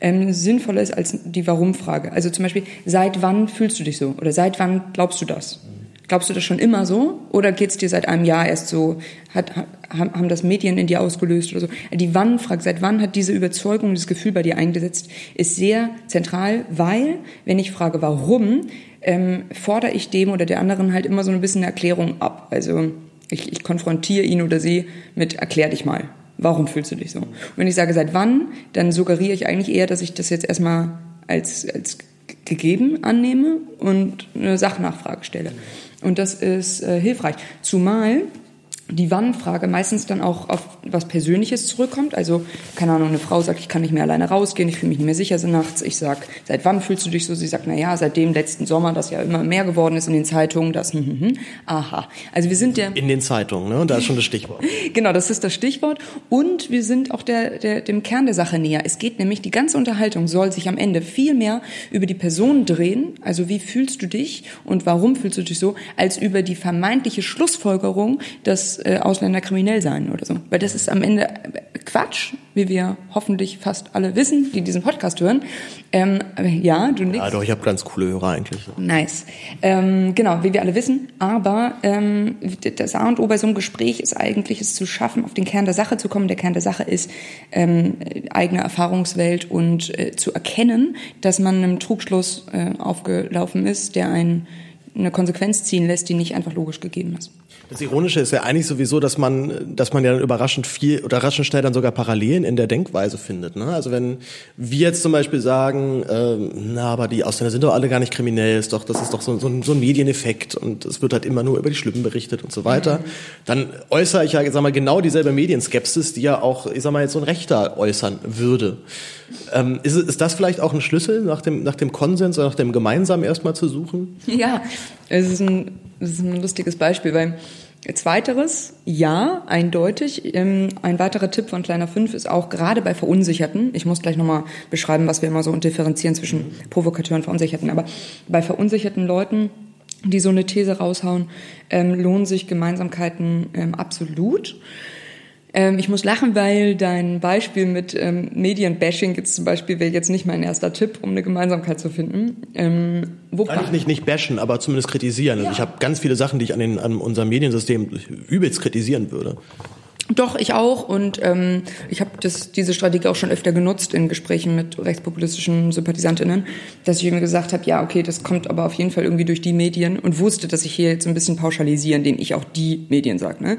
ähm, sinnvoller ist als die Warum-Frage. Also zum Beispiel, seit wann fühlst du dich so? Oder seit wann glaubst du das? Glaubst du das schon immer so? Oder geht es dir seit einem Jahr erst so? Hat, haben das Medien in dir ausgelöst oder so? Die Wann-Frage, seit wann hat diese Überzeugung, dieses Gefühl bei dir eingesetzt, ist sehr zentral, weil, wenn ich frage, warum, ähm, fordere ich dem oder der anderen halt immer so ein bisschen eine Erklärung ab. Also ich, ich konfrontiere ihn oder sie mit, erklär dich mal. Warum fühlst du dich so? Und wenn ich sage, seit wann, dann suggeriere ich eigentlich eher, dass ich das jetzt erstmal als, als gegeben annehme und eine Sachnachfrage stelle. Und das ist äh, hilfreich. Zumal die Wann-Frage meistens dann auch auf was Persönliches zurückkommt. Also, keine Ahnung, eine Frau sagt, ich kann nicht mehr alleine rausgehen, ich fühle mich nicht mehr sicher so nachts. Ich sag, seit wann fühlst du dich so? Sie sagt, na ja, seit dem letzten Sommer, das ja immer mehr geworden ist in den Zeitungen, das, hm, hm, hm. aha. Also wir sind der... In den Zeitungen, ne? Und da ist schon das Stichwort. genau, das ist das Stichwort. Und wir sind auch der, der, dem Kern der Sache näher. Es geht nämlich, die ganze Unterhaltung soll sich am Ende viel mehr über die Person drehen, also wie fühlst du dich und warum fühlst du dich so, als über die vermeintliche Schlussfolgerung, dass äh, Ausländer kriminell seien oder so. Weil das ist am Ende Quatsch, wie wir hoffentlich fast alle wissen, die diesen Podcast hören. Ähm, ja, du nicht. Ja, doch, ich habe ganz coole Hörer eigentlich. Nice. Ähm, genau, wie wir alle wissen. Aber ähm, das A und O bei so einem Gespräch ist eigentlich, es zu schaffen, auf den Kern der Sache zu kommen. Der Kern der Sache ist ähm, eigene Erfahrungswelt und äh, zu erkennen, dass man einem Trugschluss äh, aufgelaufen ist, der einen eine Konsequenz ziehen lässt, die nicht einfach logisch gegeben ist. Das Ironische ist ja eigentlich sowieso, dass man, dass man ja dann überraschend viel oder überraschend schnell dann sogar Parallelen in der Denkweise findet. Ne? Also wenn wir jetzt zum Beispiel sagen, äh, na, aber die Ausländer sind doch alle gar nicht kriminell, ist doch, das ist doch so, so, ein, so ein Medieneffekt und es wird halt immer nur über die Schlimmen berichtet und so weiter, mhm. dann äußere ich ja, sag mal, genau dieselbe Medienskepsis, die ja auch, ich sag mal, jetzt so ein Rechter äußern würde. Ähm, ist, ist das vielleicht auch ein Schlüssel, nach dem, nach dem Konsens oder nach dem Gemeinsamen erstmal zu suchen? Ja, es ist ein, es ist ein lustiges Beispiel, weil Zweiteres, ja, eindeutig. Ähm, ein weiterer Tipp von Kleiner 5 ist auch gerade bei Verunsicherten, ich muss gleich nochmal beschreiben, was wir immer so differenzieren zwischen Provokateuren und Verunsicherten, aber bei verunsicherten Leuten, die so eine These raushauen, ähm, lohnen sich Gemeinsamkeiten ähm, absolut. Ähm, ich muss lachen, weil dein Beispiel mit ähm, Medienbashing jetzt zum Beispiel wäre jetzt nicht mein erster Tipp, um eine Gemeinsamkeit zu finden. Ähm, Eigentlich nicht, nicht bashen, aber zumindest kritisieren. Also ja. ich habe ganz viele Sachen, die ich an, den, an unserem Mediensystem übelst kritisieren würde. Doch, ich auch. Und ähm, ich habe diese Strategie auch schon öfter genutzt in Gesprächen mit rechtspopulistischen Sympathisantinnen, dass ich mir gesagt habe, ja, okay, das kommt aber auf jeden Fall irgendwie durch die Medien und wusste, dass ich hier jetzt ein bisschen pauschalisieren, indem ich auch die Medien sage. Ne?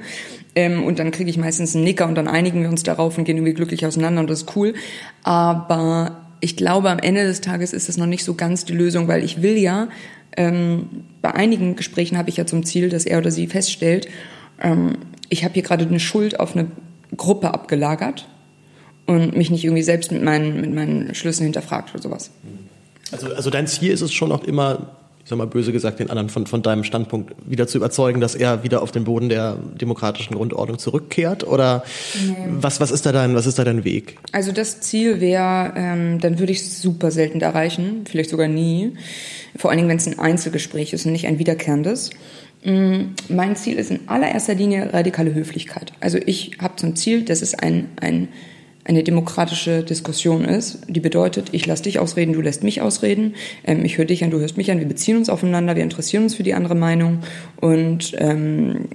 Ähm, und dann kriege ich meistens einen Nicker und dann einigen wir uns darauf und gehen irgendwie glücklich auseinander und das ist cool. Aber ich glaube, am Ende des Tages ist das noch nicht so ganz die Lösung, weil ich will ja, ähm, bei einigen Gesprächen habe ich ja zum Ziel, dass er oder sie feststellt, ähm, ich habe hier gerade eine Schuld auf eine Gruppe abgelagert und mich nicht irgendwie selbst mit meinen, mit meinen Schlüssen hinterfragt oder sowas. Also, also dein Ziel ist es schon auch immer, ich sag mal böse gesagt, den anderen von, von deinem Standpunkt wieder zu überzeugen, dass er wieder auf den Boden der demokratischen Grundordnung zurückkehrt? Oder nee. was, was, ist da dein, was ist da dein Weg? Also das Ziel wäre, ähm, dann würde ich es super selten erreichen, vielleicht sogar nie. Vor allen Dingen, wenn es ein Einzelgespräch ist und nicht ein wiederkehrendes. Mm, mein Ziel ist in allererster Linie radikale Höflichkeit. Also ich habe zum Ziel, dass es ein, ein, eine demokratische Diskussion ist, die bedeutet, ich lasse dich ausreden, du lässt mich ausreden, ähm, ich höre dich an, du hörst mich an, wir beziehen uns aufeinander, wir interessieren uns für die andere Meinung und ähm,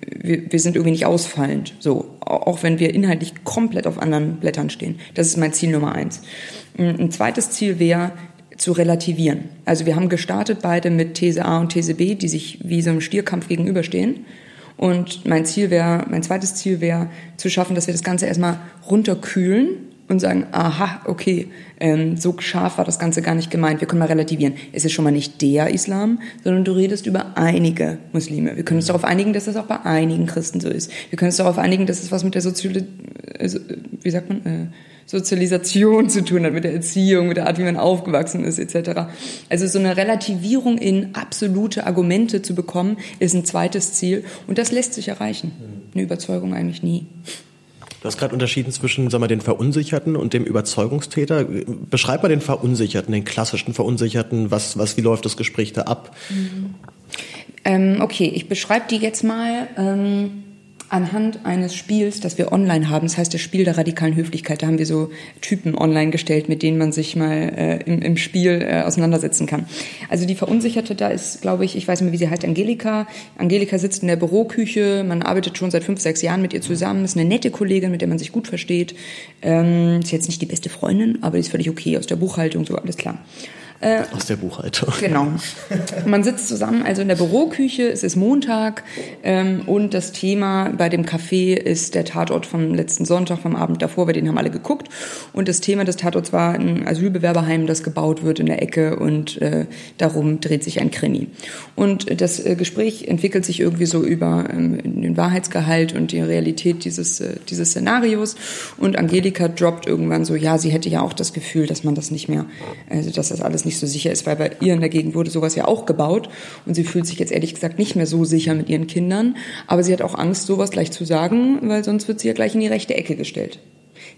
wir, wir sind irgendwie nicht ausfallend, so auch wenn wir inhaltlich komplett auf anderen Blättern stehen. Das ist mein Ziel Nummer eins. Ein zweites Ziel wäre, zu relativieren. Also wir haben gestartet beide mit These A und These B, die sich wie so einem Stierkampf gegenüberstehen. Und mein Ziel wäre, mein zweites Ziel wäre, zu schaffen, dass wir das Ganze erstmal runterkühlen und sagen, aha, okay, ähm, so scharf war das Ganze gar nicht gemeint. Wir können mal relativieren. Es ist schon mal nicht der Islam, sondern du redest über einige Muslime. Wir können uns darauf einigen, dass das auch bei einigen Christen so ist. Wir können uns darauf einigen, dass es was mit der Soziale, äh, wie sagt man, äh, Sozialisation zu tun hat, mit der Erziehung, mit der Art, wie man aufgewachsen ist, etc. Also so eine Relativierung in absolute Argumente zu bekommen, ist ein zweites Ziel und das lässt sich erreichen. Eine Überzeugung eigentlich nie. Du hast gerade unterschieden zwischen sag mal, den Verunsicherten und dem Überzeugungstäter. Beschreib mal den Verunsicherten, den klassischen Verunsicherten. Was, was, wie läuft das Gespräch da ab? Mhm. Ähm, okay, ich beschreibe die jetzt mal. Ähm anhand eines Spiels, das wir online haben. Das heißt, das Spiel der radikalen Höflichkeit. Da haben wir so Typen online gestellt, mit denen man sich mal äh, im, im Spiel äh, auseinandersetzen kann. Also die Verunsicherte, da ist, glaube ich, ich weiß nicht mehr, wie sie heißt, Angelika. Angelika sitzt in der Büroküche. Man arbeitet schon seit fünf, sechs Jahren mit ihr zusammen. Ist eine nette Kollegin, mit der man sich gut versteht. Ähm, ist jetzt nicht die beste Freundin, aber die ist völlig okay aus der Buchhaltung, so alles klar. Äh, Aus der Buchhaltung. Genau. Man sitzt zusammen, also in der Büroküche, es ist Montag ähm, und das Thema bei dem Café ist der Tatort vom letzten Sonntag, vom Abend davor, bei denen haben alle geguckt. Und das Thema des Tatorts war ein Asylbewerberheim, das gebaut wird in der Ecke und äh, darum dreht sich ein Krimi. Und das äh, Gespräch entwickelt sich irgendwie so über ähm, den Wahrheitsgehalt und die Realität dieses, äh, dieses Szenarios. Und Angelika droppt irgendwann so, ja, sie hätte ja auch das Gefühl, dass man das nicht mehr, also dass das alles nicht so sicher ist, weil bei ihr in der Gegend wurde sowas ja auch gebaut und sie fühlt sich jetzt ehrlich gesagt nicht mehr so sicher mit ihren Kindern, aber sie hat auch Angst, sowas gleich zu sagen, weil sonst wird sie ja gleich in die rechte Ecke gestellt.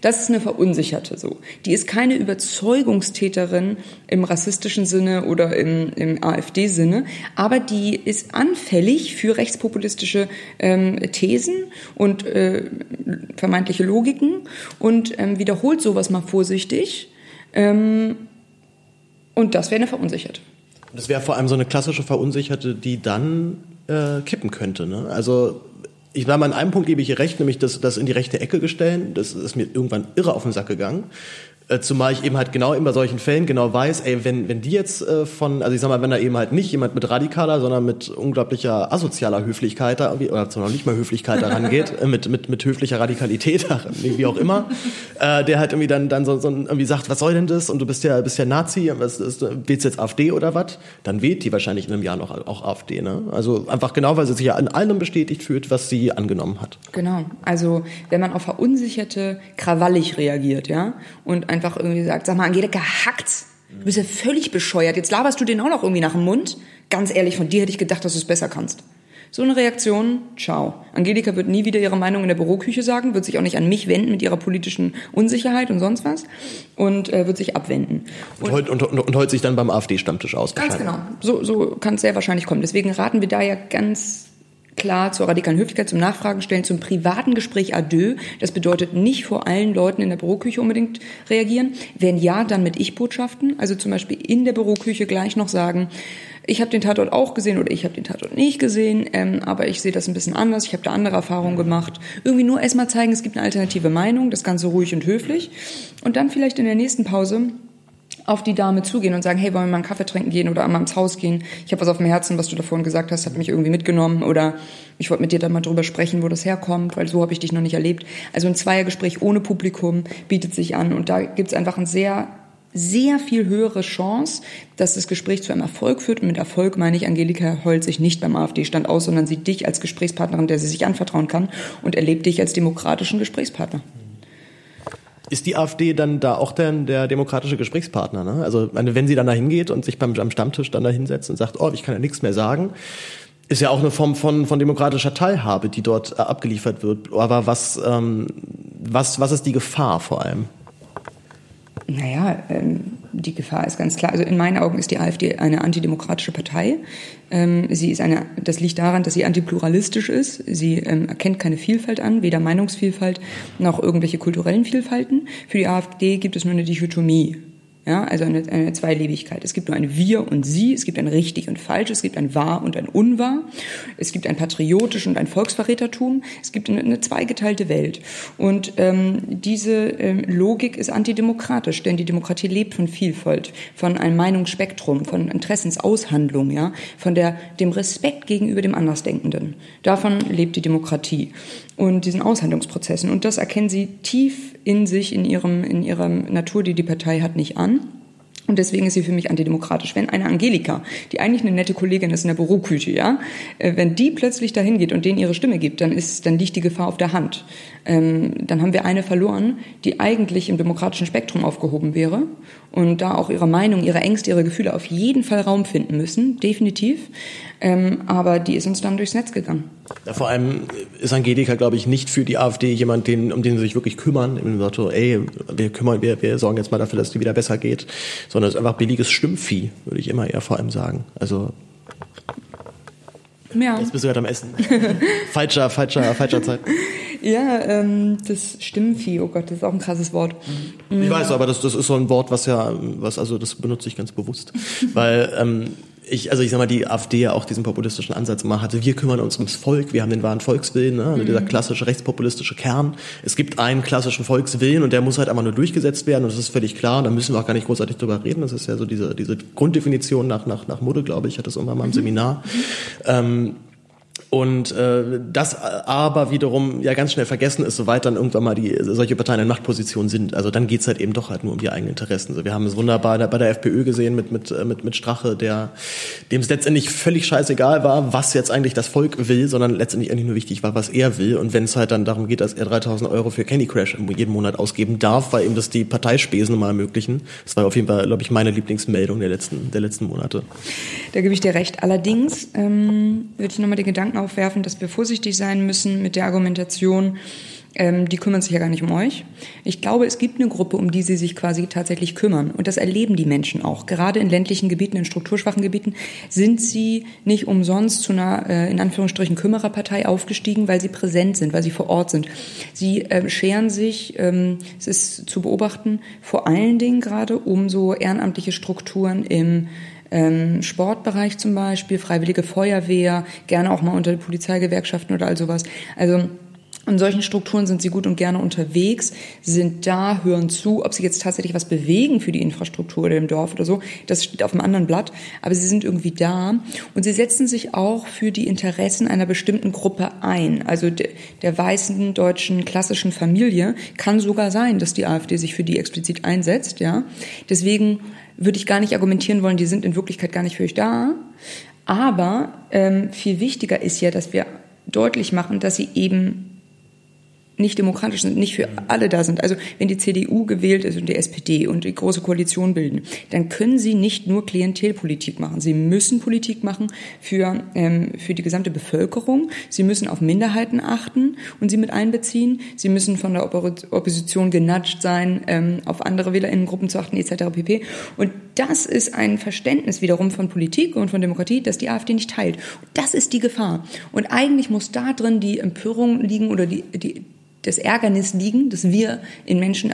Das ist eine Verunsicherte so. Die ist keine Überzeugungstäterin im rassistischen Sinne oder im, im AfD-Sinne, aber die ist anfällig für rechtspopulistische ähm, Thesen und äh, vermeintliche Logiken und ähm, wiederholt sowas mal vorsichtig. Ähm, und das wäre eine Verunsicherte. Das wäre vor allem so eine klassische Verunsicherte, die dann äh, kippen könnte. Ne? Also ich war mal an einem Punkt gebe ich ihr recht, nämlich das, das in die rechte Ecke gestellt. Das ist mir irgendwann irre auf den Sack gegangen. Äh, zumal ich eben halt genau in bei solchen Fällen genau weiß, ey, wenn, wenn die jetzt äh, von, also ich sag mal, wenn da eben halt nicht jemand mit radikaler, sondern mit unglaublicher asozialer Höflichkeit da, oder noch nicht mal Höflichkeit daran geht, äh, mit, mit, mit höflicher Radikalität daran, wie auch immer, äh, der halt irgendwie dann, dann so, so irgendwie sagt, was soll denn das? Und du bist ja, bist ja Nazi, was, ist, wählst jetzt AfD oder was? Dann wählt die wahrscheinlich in einem Jahr noch auch AfD, ne? Also einfach genau, weil sie sich ja in allem bestätigt fühlt, was sie angenommen hat. Genau. Also, wenn man auf verunsicherte, krawallig reagiert, ja, und ein einfach irgendwie sagt, sag mal, Angelika, hackt's. Du bist ja völlig bescheuert. Jetzt laberst du den auch noch irgendwie nach dem Mund. Ganz ehrlich, von dir hätte ich gedacht, dass du es besser kannst. So eine Reaktion, ciao. Angelika wird nie wieder ihre Meinung in der Büroküche sagen, wird sich auch nicht an mich wenden mit ihrer politischen Unsicherheit und sonst was und äh, wird sich abwenden. Und, und, und, und, und heult sich dann beim AfD-Stammtisch aus. Ganz genau. So, so kann es sehr wahrscheinlich kommen. Deswegen raten wir da ja ganz klar zur radikalen Höflichkeit, zum Nachfragen stellen, zum privaten Gespräch adieu. Das bedeutet nicht vor allen Leuten in der Büroküche unbedingt reagieren. Wenn ja, dann mit Ich-Botschaften. Also zum Beispiel in der Büroküche gleich noch sagen, ich habe den Tatort auch gesehen oder ich habe den Tatort nicht gesehen, ähm, aber ich sehe das ein bisschen anders, ich habe da andere Erfahrungen gemacht. Irgendwie nur erstmal zeigen, es gibt eine alternative Meinung, das Ganze ruhig und höflich. Und dann vielleicht in der nächsten Pause auf die Dame zugehen und sagen, hey, wollen wir mal einen Kaffee trinken gehen oder einmal ins Haus gehen? Ich habe was auf dem Herzen, was du da vorhin gesagt hast, hat mich irgendwie mitgenommen oder ich wollte mit dir da mal drüber sprechen, wo das herkommt, weil so habe ich dich noch nicht erlebt. Also ein Zweiergespräch ohne Publikum bietet sich an und da gibt es einfach ein sehr sehr viel höhere Chance, dass das Gespräch zu einem Erfolg führt. Und mit Erfolg meine ich, Angelika heult sich nicht beim AfD-Stand aus, sondern sieht dich als Gesprächspartnerin, der sie sich anvertrauen kann und erlebt dich als demokratischen Gesprächspartner. Ist die AfD dann da auch denn der demokratische Gesprächspartner? Ne? Also wenn sie dann da hingeht und sich beim am Stammtisch dann da hinsetzt und sagt, oh, ich kann ja nichts mehr sagen, ist ja auch eine Form von, von demokratischer Teilhabe, die dort äh, abgeliefert wird. Aber was, ähm, was, was ist die Gefahr vor allem? Naja, ähm, die Gefahr ist ganz klar. Also in meinen Augen ist die AfD eine antidemokratische Partei. Ähm, sie ist eine, das liegt daran, dass sie antipluralistisch ist. Sie ähm, erkennt keine Vielfalt an, weder Meinungsvielfalt noch irgendwelche kulturellen Vielfalten. Für die AfD gibt es nur eine Dichotomie. Ja, also eine, eine Zweilebigkeit. Es gibt nur ein Wir und Sie, es gibt ein richtig und falsch, es gibt ein Wahr und ein Unwahr, es gibt ein patriotisch und ein Volksverrätertum, es gibt eine, eine zweigeteilte Welt. Und ähm, diese ähm, Logik ist antidemokratisch, denn die Demokratie lebt von Vielfalt, von einem Meinungsspektrum, von Interessensaushandlung, ja, von der, dem Respekt gegenüber dem Andersdenkenden. Davon lebt die Demokratie und diesen Aushandlungsprozessen. Und das erkennen sie tief in sich, in, ihrem, in ihrer Natur, die die Partei hat, nicht an. Und deswegen ist sie für mich antidemokratisch. Wenn eine Angelika, die eigentlich eine nette Kollegin ist in der Büroküche, ja, äh, wenn die plötzlich dahin geht und denen ihre Stimme gibt, dann ist, dann liegt die Gefahr auf der Hand. Ähm, dann haben wir eine verloren, die eigentlich im demokratischen Spektrum aufgehoben wäre und da auch ihre Meinung, ihre Ängste, ihre Gefühle auf jeden Fall Raum finden müssen, definitiv. Ähm, aber die ist uns dann durchs Netz gegangen. Ja, vor allem ist Angelika, glaube ich, nicht für die AfD jemand, den, um den sie sich wirklich kümmern, im Motto, ey, wir kümmern, wir, wir sorgen jetzt mal dafür, dass es wieder besser geht, sondern es ist einfach billiges Stimmvieh, würde ich immer eher vor allem sagen. Also Ja. Jetzt bist du gerade am Essen. falscher, falscher, falscher Zeit. Ja, ähm, das Stimmenvieh, oh Gott, das ist auch ein krasses Wort. Ich weiß, aber das, das ist so ein Wort, was ja, was also das benutze ich ganz bewusst, weil ähm, ich, also ich sag mal, die AfD ja auch diesen populistischen Ansatz immer hatte. Wir kümmern uns ums Volk, wir haben den wahren Volkswillen, ne? also dieser mhm. klassische rechtspopulistische Kern. Es gibt einen klassischen Volkswillen und der muss halt einfach nur durchgesetzt werden und das ist völlig klar. Da müssen wir auch gar nicht großartig drüber reden. Das ist ja so diese, diese Grunddefinition nach, nach, nach Mode, glaube ich. Ich hatte das irgendwann mal im mhm. Seminar. Mhm. Ähm, und äh, das aber wiederum ja ganz schnell vergessen ist, soweit dann irgendwann mal die solche Parteien in Machtposition sind. Also dann geht's halt eben doch halt nur um die eigenen Interessen. So, wir haben es wunderbar bei der FPÖ gesehen mit, mit, äh, mit, mit Strache, der dem es letztendlich völlig scheißegal war, was jetzt eigentlich das Volk will, sondern letztendlich eigentlich nur wichtig war, was er will. Und wenn es halt dann darum geht, dass er 3000 Euro für Candy Crash jeden Monat ausgeben darf, weil ihm das die Parteispesen mal ermöglichen. Das war auf jeden Fall, glaube ich, meine Lieblingsmeldung der letzten, der letzten Monate. Da gebe ich dir recht. Allerdings ähm, würde ich nochmal den Gedanken aufwerfen, dass wir vorsichtig sein müssen mit der Argumentation, ähm, die kümmern sich ja gar nicht um euch. Ich glaube, es gibt eine Gruppe, um die sie sich quasi tatsächlich kümmern. Und das erleben die Menschen auch. Gerade in ländlichen Gebieten, in strukturschwachen Gebieten sind sie nicht umsonst zu einer, äh, in Anführungsstrichen, Kümmererpartei aufgestiegen, weil sie präsent sind, weil sie vor Ort sind. Sie äh, scheren sich, ähm, es ist zu beobachten, vor allen Dingen gerade um so ehrenamtliche Strukturen im ähm, Sportbereich zum Beispiel, Freiwillige Feuerwehr, gerne auch mal unter Polizeigewerkschaften oder all sowas. Also in solchen Strukturen sind sie gut und gerne unterwegs, sind da, hören zu, ob sie jetzt tatsächlich was bewegen für die Infrastruktur oder im Dorf oder so, das steht auf einem anderen Blatt, aber sie sind irgendwie da und sie setzen sich auch für die Interessen einer bestimmten Gruppe ein. Also de, der weißen deutschen klassischen Familie kann sogar sein, dass die AfD sich für die explizit einsetzt, ja. Deswegen würde ich gar nicht argumentieren wollen, die sind in Wirklichkeit gar nicht für euch da. Aber ähm, viel wichtiger ist ja, dass wir deutlich machen, dass sie eben nicht demokratisch sind, nicht für alle da sind. Also wenn die CDU gewählt ist und die SPD und die große Koalition bilden, dann können sie nicht nur Klientelpolitik machen. Sie müssen Politik machen für, ähm, für die gesamte Bevölkerung. Sie müssen auf Minderheiten achten und sie mit einbeziehen. Sie müssen von der Opposition genatscht sein, ähm, auf andere WählerInnengruppen zu achten etc. pp. Und das ist ein Verständnis wiederum von Politik und von Demokratie, das die AfD nicht teilt. Das ist die Gefahr. Und eigentlich muss da drin die Empörung liegen oder die, die das Ärgernis liegen, dass wir in Menschen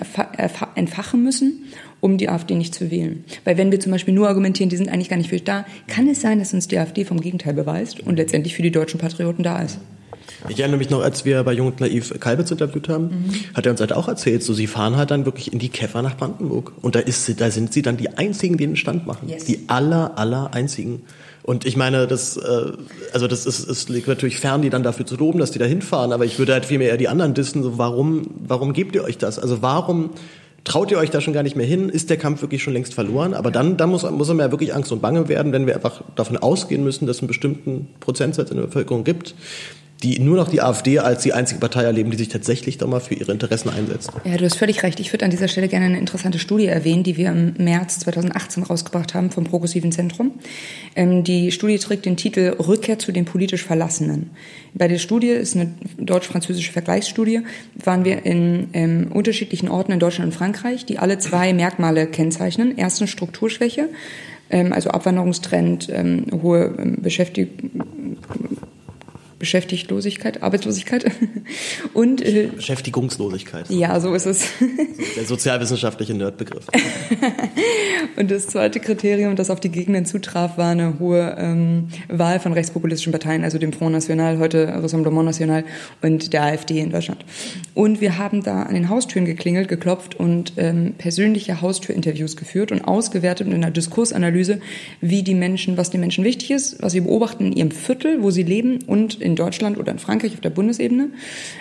entfachen müssen, um die AfD nicht zu wählen. Weil wenn wir zum Beispiel nur argumentieren, die sind eigentlich gar nicht für da, kann es sein, dass uns die AfD vom Gegenteil beweist und letztendlich für die deutschen Patrioten da ist. Ich erinnere mich noch, als wir bei Jung und Naiv Kalbitz interviewt haben, mhm. hat er uns halt auch erzählt, so sie fahren halt dann wirklich in die Käfer nach Brandenburg. Und da ist, da sind sie dann die einzigen, die den Stand machen. Yes. Die aller, aller einzigen. Und ich meine, das, äh, also das ist, es liegt natürlich fern, die dann dafür zu loben, dass die da hinfahren, aber ich würde halt vielmehr eher die anderen dissen, so warum, warum gebt ihr euch das? Also warum traut ihr euch da schon gar nicht mehr hin? Ist der Kampf wirklich schon längst verloren? Aber dann, dann muss, muss er mir wirklich Angst und Bange werden, wenn wir einfach davon ausgehen müssen, dass es einen bestimmten Prozentsatz in der Bevölkerung gibt, die nur noch die AfD als die einzige Partei erleben, die sich tatsächlich doch mal für ihre Interessen einsetzt. Ja, du hast völlig recht. Ich würde an dieser Stelle gerne eine interessante Studie erwähnen, die wir im März 2018 rausgebracht haben vom Progressiven Zentrum. Ähm, die Studie trägt den Titel Rückkehr zu den politisch Verlassenen. Bei der Studie ist eine deutsch-französische Vergleichsstudie. Waren wir in ähm, unterschiedlichen Orten in Deutschland und Frankreich, die alle zwei Merkmale kennzeichnen. Erstens Strukturschwäche, ähm, also Abwanderungstrend, ähm, hohe ähm, Beschäftigung Beschäftiglosigkeit, Arbeitslosigkeit und äh, Beschäftigungslosigkeit. Ja, so ist es. Der sozialwissenschaftliche Nerdbegriff. und das zweite Kriterium, das auf die Gegenden zutraf, war eine hohe ähm, Wahl von rechtspopulistischen Parteien, also dem Front National, heute Rassemblement National und der AfD in Deutschland. Und wir haben da an den Haustüren geklingelt, geklopft und ähm, persönliche Haustürinterviews geführt und ausgewertet in einer Diskursanalyse, wie die Menschen, was den Menschen wichtig ist, was sie beobachten in ihrem Viertel, wo sie leben und in Deutschland oder in Frankreich auf der Bundesebene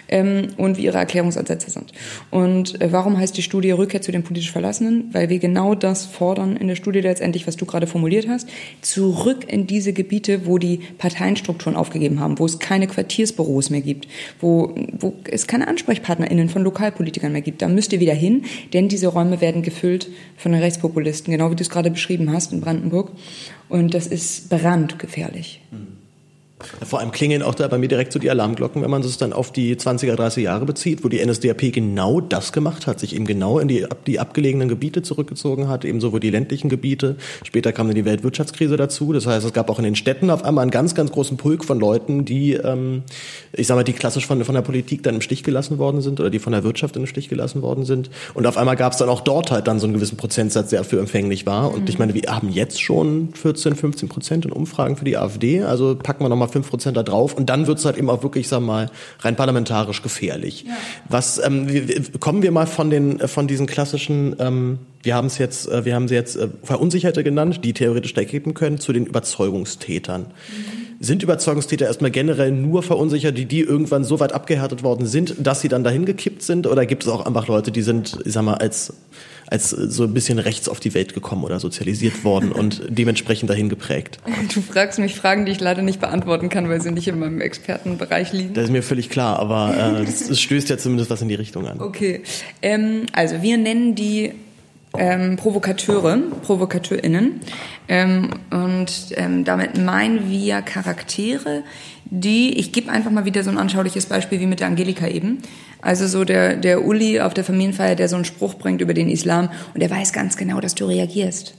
ähm, und wie ihre Erklärungsansätze sind. Und äh, warum heißt die Studie Rückkehr zu den politisch Verlassenen? Weil wir genau das fordern in der Studie letztendlich, was du gerade formuliert hast, zurück in diese Gebiete, wo die Parteienstrukturen aufgegeben haben, wo es keine Quartiersbüros mehr gibt, wo, wo es keine AnsprechpartnerInnen von Lokalpolitikern mehr gibt. Da müsst ihr wieder hin, denn diese Räume werden gefüllt von den Rechtspopulisten, genau wie du es gerade beschrieben hast in Brandenburg. Und das ist brandgefährlich. Mhm. Vor allem klingen auch da bei mir direkt so die Alarmglocken, wenn man es dann auf die 20er, 30er Jahre bezieht, wo die NSDAP genau das gemacht hat, sich eben genau in die, die abgelegenen Gebiete zurückgezogen hat, ebenso wo die ländlichen Gebiete. Später kam dann die Weltwirtschaftskrise dazu. Das heißt, es gab auch in den Städten auf einmal einen ganz, ganz großen Pulk von Leuten, die, ähm, ich sag mal, die klassisch von, von der Politik dann im Stich gelassen worden sind oder die von der Wirtschaft im Stich gelassen worden sind. Und auf einmal gab es dann auch dort halt dann so einen gewissen Prozentsatz, der dafür empfänglich war. Und mhm. ich meine, wir haben jetzt schon 14, 15 Prozent in Umfragen für die AfD. Also packen wir nochmal 5 Prozent da drauf. Und dann wird es halt eben auch wirklich, sag mal, rein parlamentarisch gefährlich. Ja. Was ähm, kommen wir mal von den von diesen klassischen, ähm, wir haben es jetzt, äh, wir haben sie jetzt äh, Verunsicherte genannt, die theoretisch dagegen können, zu den Überzeugungstätern. Mhm sind Überzeugungstäter erstmal generell nur verunsichert, die, die irgendwann so weit abgehärtet worden sind, dass sie dann dahin gekippt sind? Oder gibt es auch einfach Leute, die sind, ich sag mal, als, als so ein bisschen rechts auf die Welt gekommen oder sozialisiert worden und dementsprechend dahin geprägt? Du fragst mich Fragen, die ich leider nicht beantworten kann, weil sie nicht in meinem Expertenbereich liegen. Das ist mir völlig klar, aber äh, das stößt ja zumindest was in die Richtung an. Okay, ähm, also wir nennen die ähm, Provokateure, ProvokateurInnen. Ähm, und ähm, damit meinen wir Charaktere, die, ich gebe einfach mal wieder so ein anschauliches Beispiel wie mit der Angelika eben. Also so der, der Uli auf der Familienfeier, der so einen Spruch bringt über den Islam und der weiß ganz genau, dass du reagierst.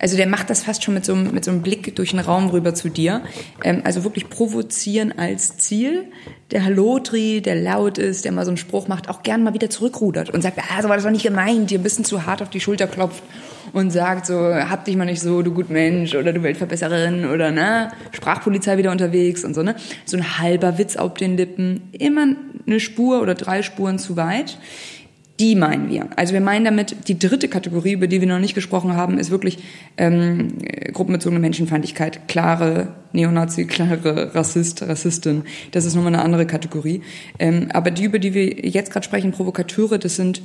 Also der macht das fast schon mit so, einem, mit so einem Blick durch den Raum rüber zu dir. Ähm, also wirklich provozieren als Ziel. Der Hallotri, der laut ist, der mal so einen Spruch macht, auch gern mal wieder zurückrudert und sagt, ah, so war das doch nicht gemeint, dir ein bisschen zu hart auf die Schulter klopft und sagt so, hab dich mal nicht so, du gut Mensch oder du Weltverbesserin oder ne, Sprachpolizei wieder unterwegs und so, ne. So ein halber Witz auf den Lippen. Immer eine Spur oder drei Spuren zu weit. Die meinen wir. Also wir meinen damit, die dritte Kategorie, über die wir noch nicht gesprochen haben, ist wirklich ähm, gruppenbezogene Menschenfeindlichkeit. Klare Neonazi, klare Rassist, Rassistin. Das ist nochmal eine andere Kategorie. Ähm, aber die, über die wir jetzt gerade sprechen, Provokateure, das sind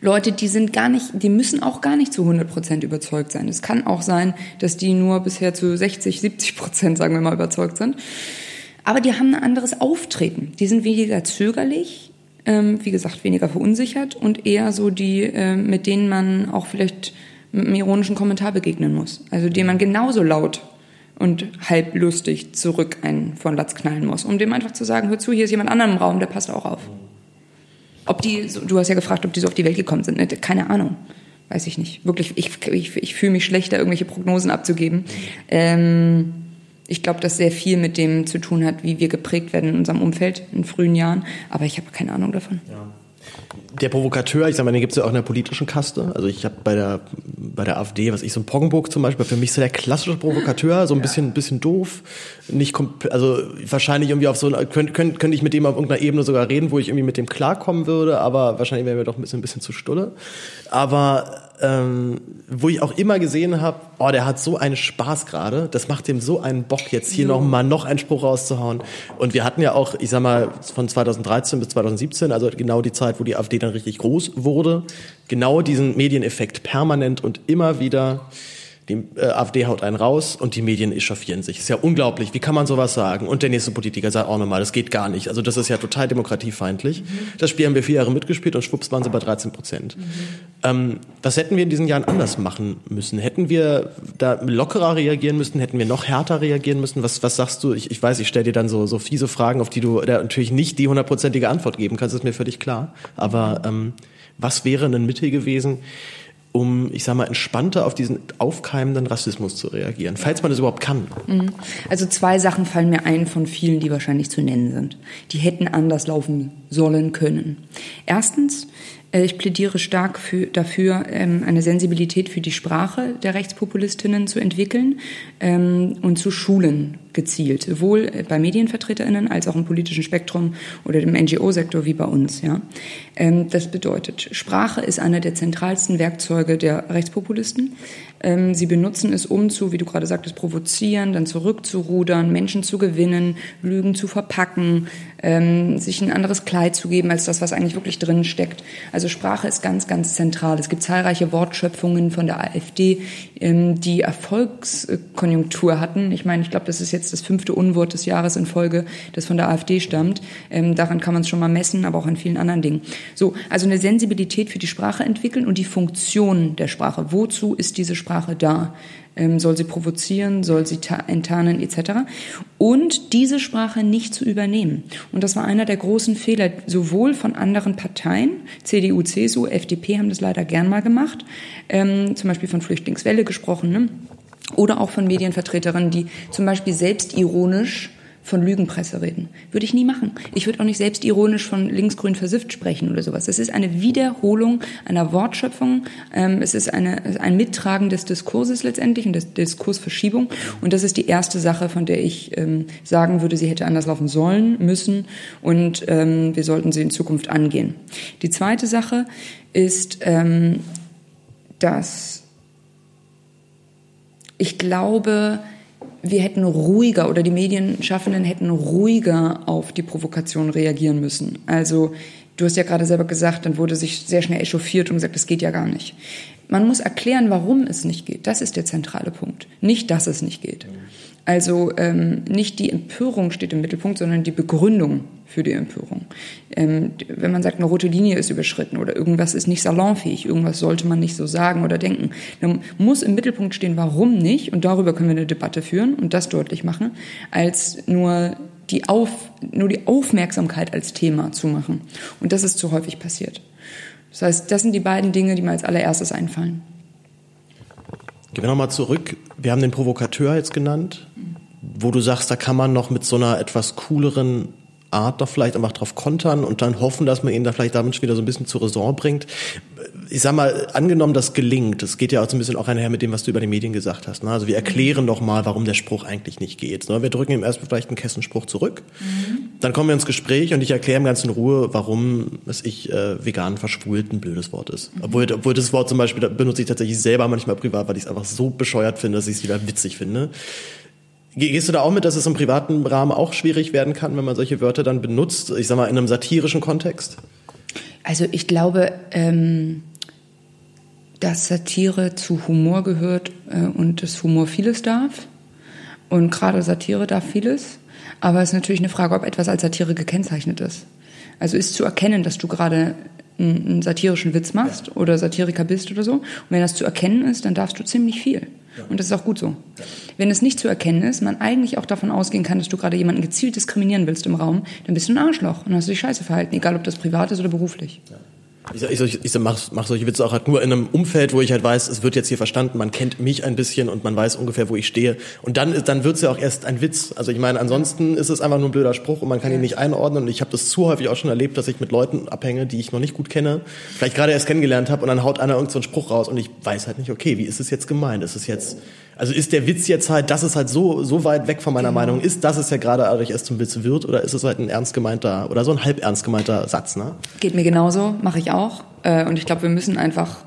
Leute, die sind gar nicht, die müssen auch gar nicht zu 100 Prozent überzeugt sein. Es kann auch sein, dass die nur bisher zu 60, 70 Prozent, sagen wir mal, überzeugt sind. Aber die haben ein anderes Auftreten. Die sind weniger zögerlich, ähm, wie gesagt, weniger verunsichert und eher so die, äh, mit denen man auch vielleicht mit einem ironischen Kommentar begegnen muss. Also denen man genauso laut und halb lustig zurück einen von Latz knallen muss, um dem einfach zu sagen, hör zu, hier ist jemand anderem im Raum, der passt auch auf. Ob die, du hast ja gefragt, ob die so auf die Welt gekommen sind. Ne, keine Ahnung. Weiß ich nicht. Wirklich, ich, ich, ich fühle mich schlechter, irgendwelche Prognosen abzugeben. Ähm, ich glaube, dass sehr viel mit dem zu tun hat, wie wir geprägt werden in unserem Umfeld in frühen Jahren. Aber ich habe keine Ahnung davon. Ja der Provokateur, ich sag mal, den gibt es ja auch in der politischen Kaste. Also ich habe bei der bei der AfD, was ich so ein Poggenburg zum Beispiel, für mich so der klassische Provokateur, so ein ja. bisschen bisschen doof, nicht also wahrscheinlich irgendwie auf so könnte könnt, könnt ich mit dem auf irgendeiner Ebene sogar reden, wo ich irgendwie mit dem klarkommen würde, aber wahrscheinlich wäre mir doch ein bisschen ein bisschen zu stulle. Aber ähm, wo ich auch immer gesehen habe, oh, der hat so einen Spaß gerade, das macht dem so einen Bock, jetzt hier noch mal noch einen Spruch rauszuhauen. Und wir hatten ja auch, ich sag mal, von 2013 bis 2017, also genau die Zeit, wo die AfD dann richtig groß wurde, genau diesen Medieneffekt permanent und immer wieder die äh, AfD haut einen raus und die Medien echauffieren sich. Ist ja unglaublich. Wie kann man sowas sagen? Und der nächste Politiker sagt auch nochmal, das geht gar nicht. Also das ist ja total demokratiefeindlich. Mhm. Das Spiel haben wir vier Jahre mitgespielt und schwupps waren sie bei 13 Prozent. Mhm. Ähm, was hätten wir in diesen Jahren anders machen müssen? Hätten wir da lockerer reagieren müssen? Hätten wir noch härter reagieren müssen? Was, was sagst du? Ich, ich weiß, ich stelle dir dann so, so fiese Fragen, auf die du natürlich nicht die hundertprozentige Antwort geben kannst, ist mir völlig klar. Aber ähm, was wäre ein Mittel gewesen, um, ich sag mal, entspannter auf diesen aufkeimenden Rassismus zu reagieren, falls man das überhaupt kann? Mhm. Also zwei Sachen fallen mir ein von vielen, die wahrscheinlich zu nennen sind. Die hätten anders laufen sollen können. Erstens, ich plädiere stark für, dafür, ähm, eine Sensibilität für die Sprache der Rechtspopulistinnen zu entwickeln ähm, und zu schulen gezielt, sowohl bei MedienvertreterInnen als auch im politischen Spektrum oder dem NGO-Sektor wie bei uns. Ähm, das bedeutet, Sprache ist einer der zentralsten Werkzeuge der Rechtspopulisten. Ähm, sie benutzen es, um zu, wie du gerade sagtest, provozieren, dann zurückzurudern, Menschen zu gewinnen, Lügen zu verpacken, ähm, sich ein anderes Kleid zu geben als das, was eigentlich wirklich drin steckt. Also Sprache ist ganz, ganz zentral. Es gibt zahlreiche Wortschöpfungen von der AfD, die Erfolgskonjunktur hatten. Ich meine, ich glaube, das ist jetzt das fünfte Unwort des Jahres in Folge, das von der AfD stammt. Ähm, daran kann man es schon mal messen, aber auch an vielen anderen Dingen. So, also eine Sensibilität für die Sprache entwickeln und die Funktion der Sprache. Wozu ist diese Sprache da? ähm, soll sie provozieren, soll sie enttarnen etc. Und diese Sprache nicht zu übernehmen. Und das war einer der großen Fehler, sowohl von anderen Parteien, CDU, CSU, FDP haben das leider gern mal gemacht, ähm, zum Beispiel von Flüchtlingswelle gesprochen, ne? oder auch von Medienvertreterinnen, die zum Beispiel selbstironisch von Lügenpresse reden. Würde ich nie machen. Ich würde auch nicht selbstironisch von linksgrün versifft sprechen oder sowas. Es ist eine Wiederholung einer Wortschöpfung. Ähm, es ist eine, ein Mittragen des Diskurses letztendlich und der Diskursverschiebung. Und das ist die erste Sache, von der ich ähm, sagen würde, sie hätte anders laufen sollen, müssen und ähm, wir sollten sie in Zukunft angehen. Die zweite Sache ist, dass ich glaube, wir hätten ruhiger oder die Medienschaffenden hätten ruhiger auf die Provokation reagieren müssen. Also du hast ja gerade selber gesagt, dann wurde sich sehr schnell echauffiert und gesagt, das geht ja gar nicht. Man muss erklären, warum es nicht geht. Das ist der zentrale Punkt. Nicht, dass es nicht geht. Also ähm, nicht die Empörung steht im Mittelpunkt, sondern die Begründung für die Empörung. Ähm, wenn man sagt, eine rote Linie ist überschritten oder irgendwas ist nicht salonfähig, irgendwas sollte man nicht so sagen oder denken, dann muss im Mittelpunkt stehen, warum nicht, und darüber können wir eine Debatte führen und das deutlich machen, als nur die, Auf, nur die Aufmerksamkeit als Thema zu machen. Und das ist zu häufig passiert. Das heißt, das sind die beiden Dinge, die mir als allererstes einfallen. Gehen wir nochmal zurück. Wir haben den Provokateur jetzt genannt, wo du sagst, da kann man noch mit so einer etwas cooleren Art doch vielleicht einfach drauf kontern und dann hoffen, dass man ihn da vielleicht damit wieder so ein bisschen zur Raison bringt ich sag mal, angenommen, das gelingt, das geht ja auch so ein bisschen auch einher mit dem, was du über die Medien gesagt hast. Ne? Also wir erklären doch mal, warum der Spruch eigentlich nicht geht. Ne? Wir drücken ihm erstmal vielleicht einen Kessenspruch zurück, mhm. dann kommen wir ins Gespräch und ich erkläre ihm ganz in Ruhe, warum es ich äh, vegan verschwult ein blödes Wort ist. Mhm. Obwohl, obwohl das Wort zum Beispiel benutze ich tatsächlich selber manchmal privat, weil ich es einfach so bescheuert finde, dass ich es wieder witzig finde. Gehst du da auch mit, dass es im privaten Rahmen auch schwierig werden kann, wenn man solche Wörter dann benutzt? Ich sag mal, in einem satirischen Kontext? Also ich glaube, ähm, dass Satire zu Humor gehört äh, und dass Humor vieles darf. Und gerade Satire darf vieles. Aber es ist natürlich eine Frage, ob etwas als Satire gekennzeichnet ist. Also ist zu erkennen, dass du gerade einen, einen satirischen Witz machst oder Satiriker bist oder so. Und wenn das zu erkennen ist, dann darfst du ziemlich viel. Ja. Und das ist auch gut so. Ja. Wenn es nicht zu erkennen ist, man eigentlich auch davon ausgehen kann, dass du gerade jemanden gezielt diskriminieren willst im Raum, dann bist du ein Arschloch und hast du dich scheiße verhalten, egal ob das privat ist oder beruflich. Ich, ich, ich, ich mache mach solche Witze auch halt nur in einem Umfeld, wo ich halt weiß, es wird jetzt hier verstanden, man kennt mich ein bisschen und man weiß ungefähr, wo ich stehe. Und dann, dann wird's ja auch erst ein Witz. Also ich meine, ansonsten ist es einfach nur ein blöder Spruch und man kann ihn nicht einordnen. Und ich habe das zu häufig auch schon erlebt, dass ich mit Leuten abhänge, die ich noch nicht gut kenne, vielleicht gerade erst kennengelernt habe und dann haut einer irgendeinen so Spruch raus und ich weiß halt nicht, okay, wie ist es jetzt gemeint? Ist es jetzt also ist der Witz jetzt halt, dass es halt so, so weit weg von meiner genau. Meinung ist, dass es ja gerade dadurch erst zum Witz wird, oder ist es halt ein ernst gemeinter oder so ein halb ernst gemeinter Satz, ne? Geht mir genauso, mache ich auch. Äh, und ich glaube, wir müssen einfach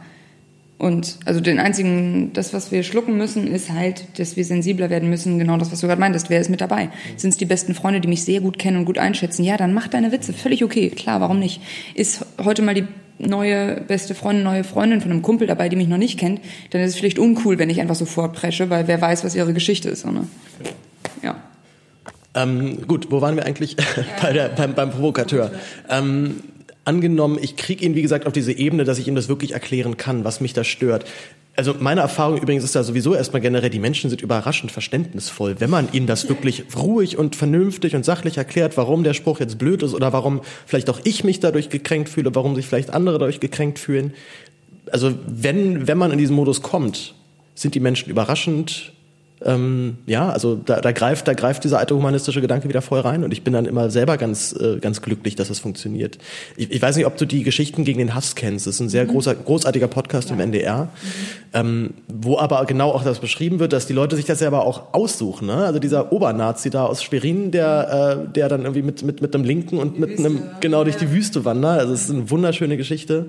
und also den einzigen, das, was wir schlucken müssen, ist halt, dass wir sensibler werden müssen. Genau das, was du gerade meintest. Wer ist mit dabei? Sind es die besten Freunde, die mich sehr gut kennen und gut einschätzen? Ja, dann mach deine Witze. Völlig okay. Klar, warum nicht? Ist heute mal die neue beste Freundin, neue Freundin von einem Kumpel dabei, die mich noch nicht kennt, dann ist es vielleicht uncool, wenn ich einfach so vorpresche, weil wer weiß, was ihre Geschichte ist. Ne? Ja. Ähm, gut, wo waren wir eigentlich bei der, beim, beim Provokateur? Ähm, angenommen, ich kriege ihn, wie gesagt, auf diese Ebene, dass ich ihm das wirklich erklären kann, was mich da stört. Also meine Erfahrung übrigens ist da sowieso erstmal generell, die Menschen sind überraschend verständnisvoll, wenn man ihnen das wirklich ruhig und vernünftig und sachlich erklärt, warum der Spruch jetzt blöd ist oder warum vielleicht auch ich mich dadurch gekränkt fühle, warum sich vielleicht andere dadurch gekränkt fühlen. Also wenn, wenn man in diesen Modus kommt, sind die Menschen überraschend ähm, ja, also da, da greift, da greift dieser alte humanistische Gedanke wieder voll rein und ich bin dann immer selber ganz, äh, ganz glücklich, dass das funktioniert. Ich, ich weiß nicht, ob du die Geschichten gegen den Hass kennst. Das ist ein sehr mhm. großer, großartiger Podcast ja. im NDR, mhm. ähm, wo aber genau auch das beschrieben wird, dass die Leute sich das selber auch aussuchen. Ne? Also dieser Obernazi da aus Schwerin, der, äh, der dann irgendwie mit, mit, mit einem Linken und die mit Wüste. einem, genau durch die Wüste wandert. Also es ist eine wunderschöne Geschichte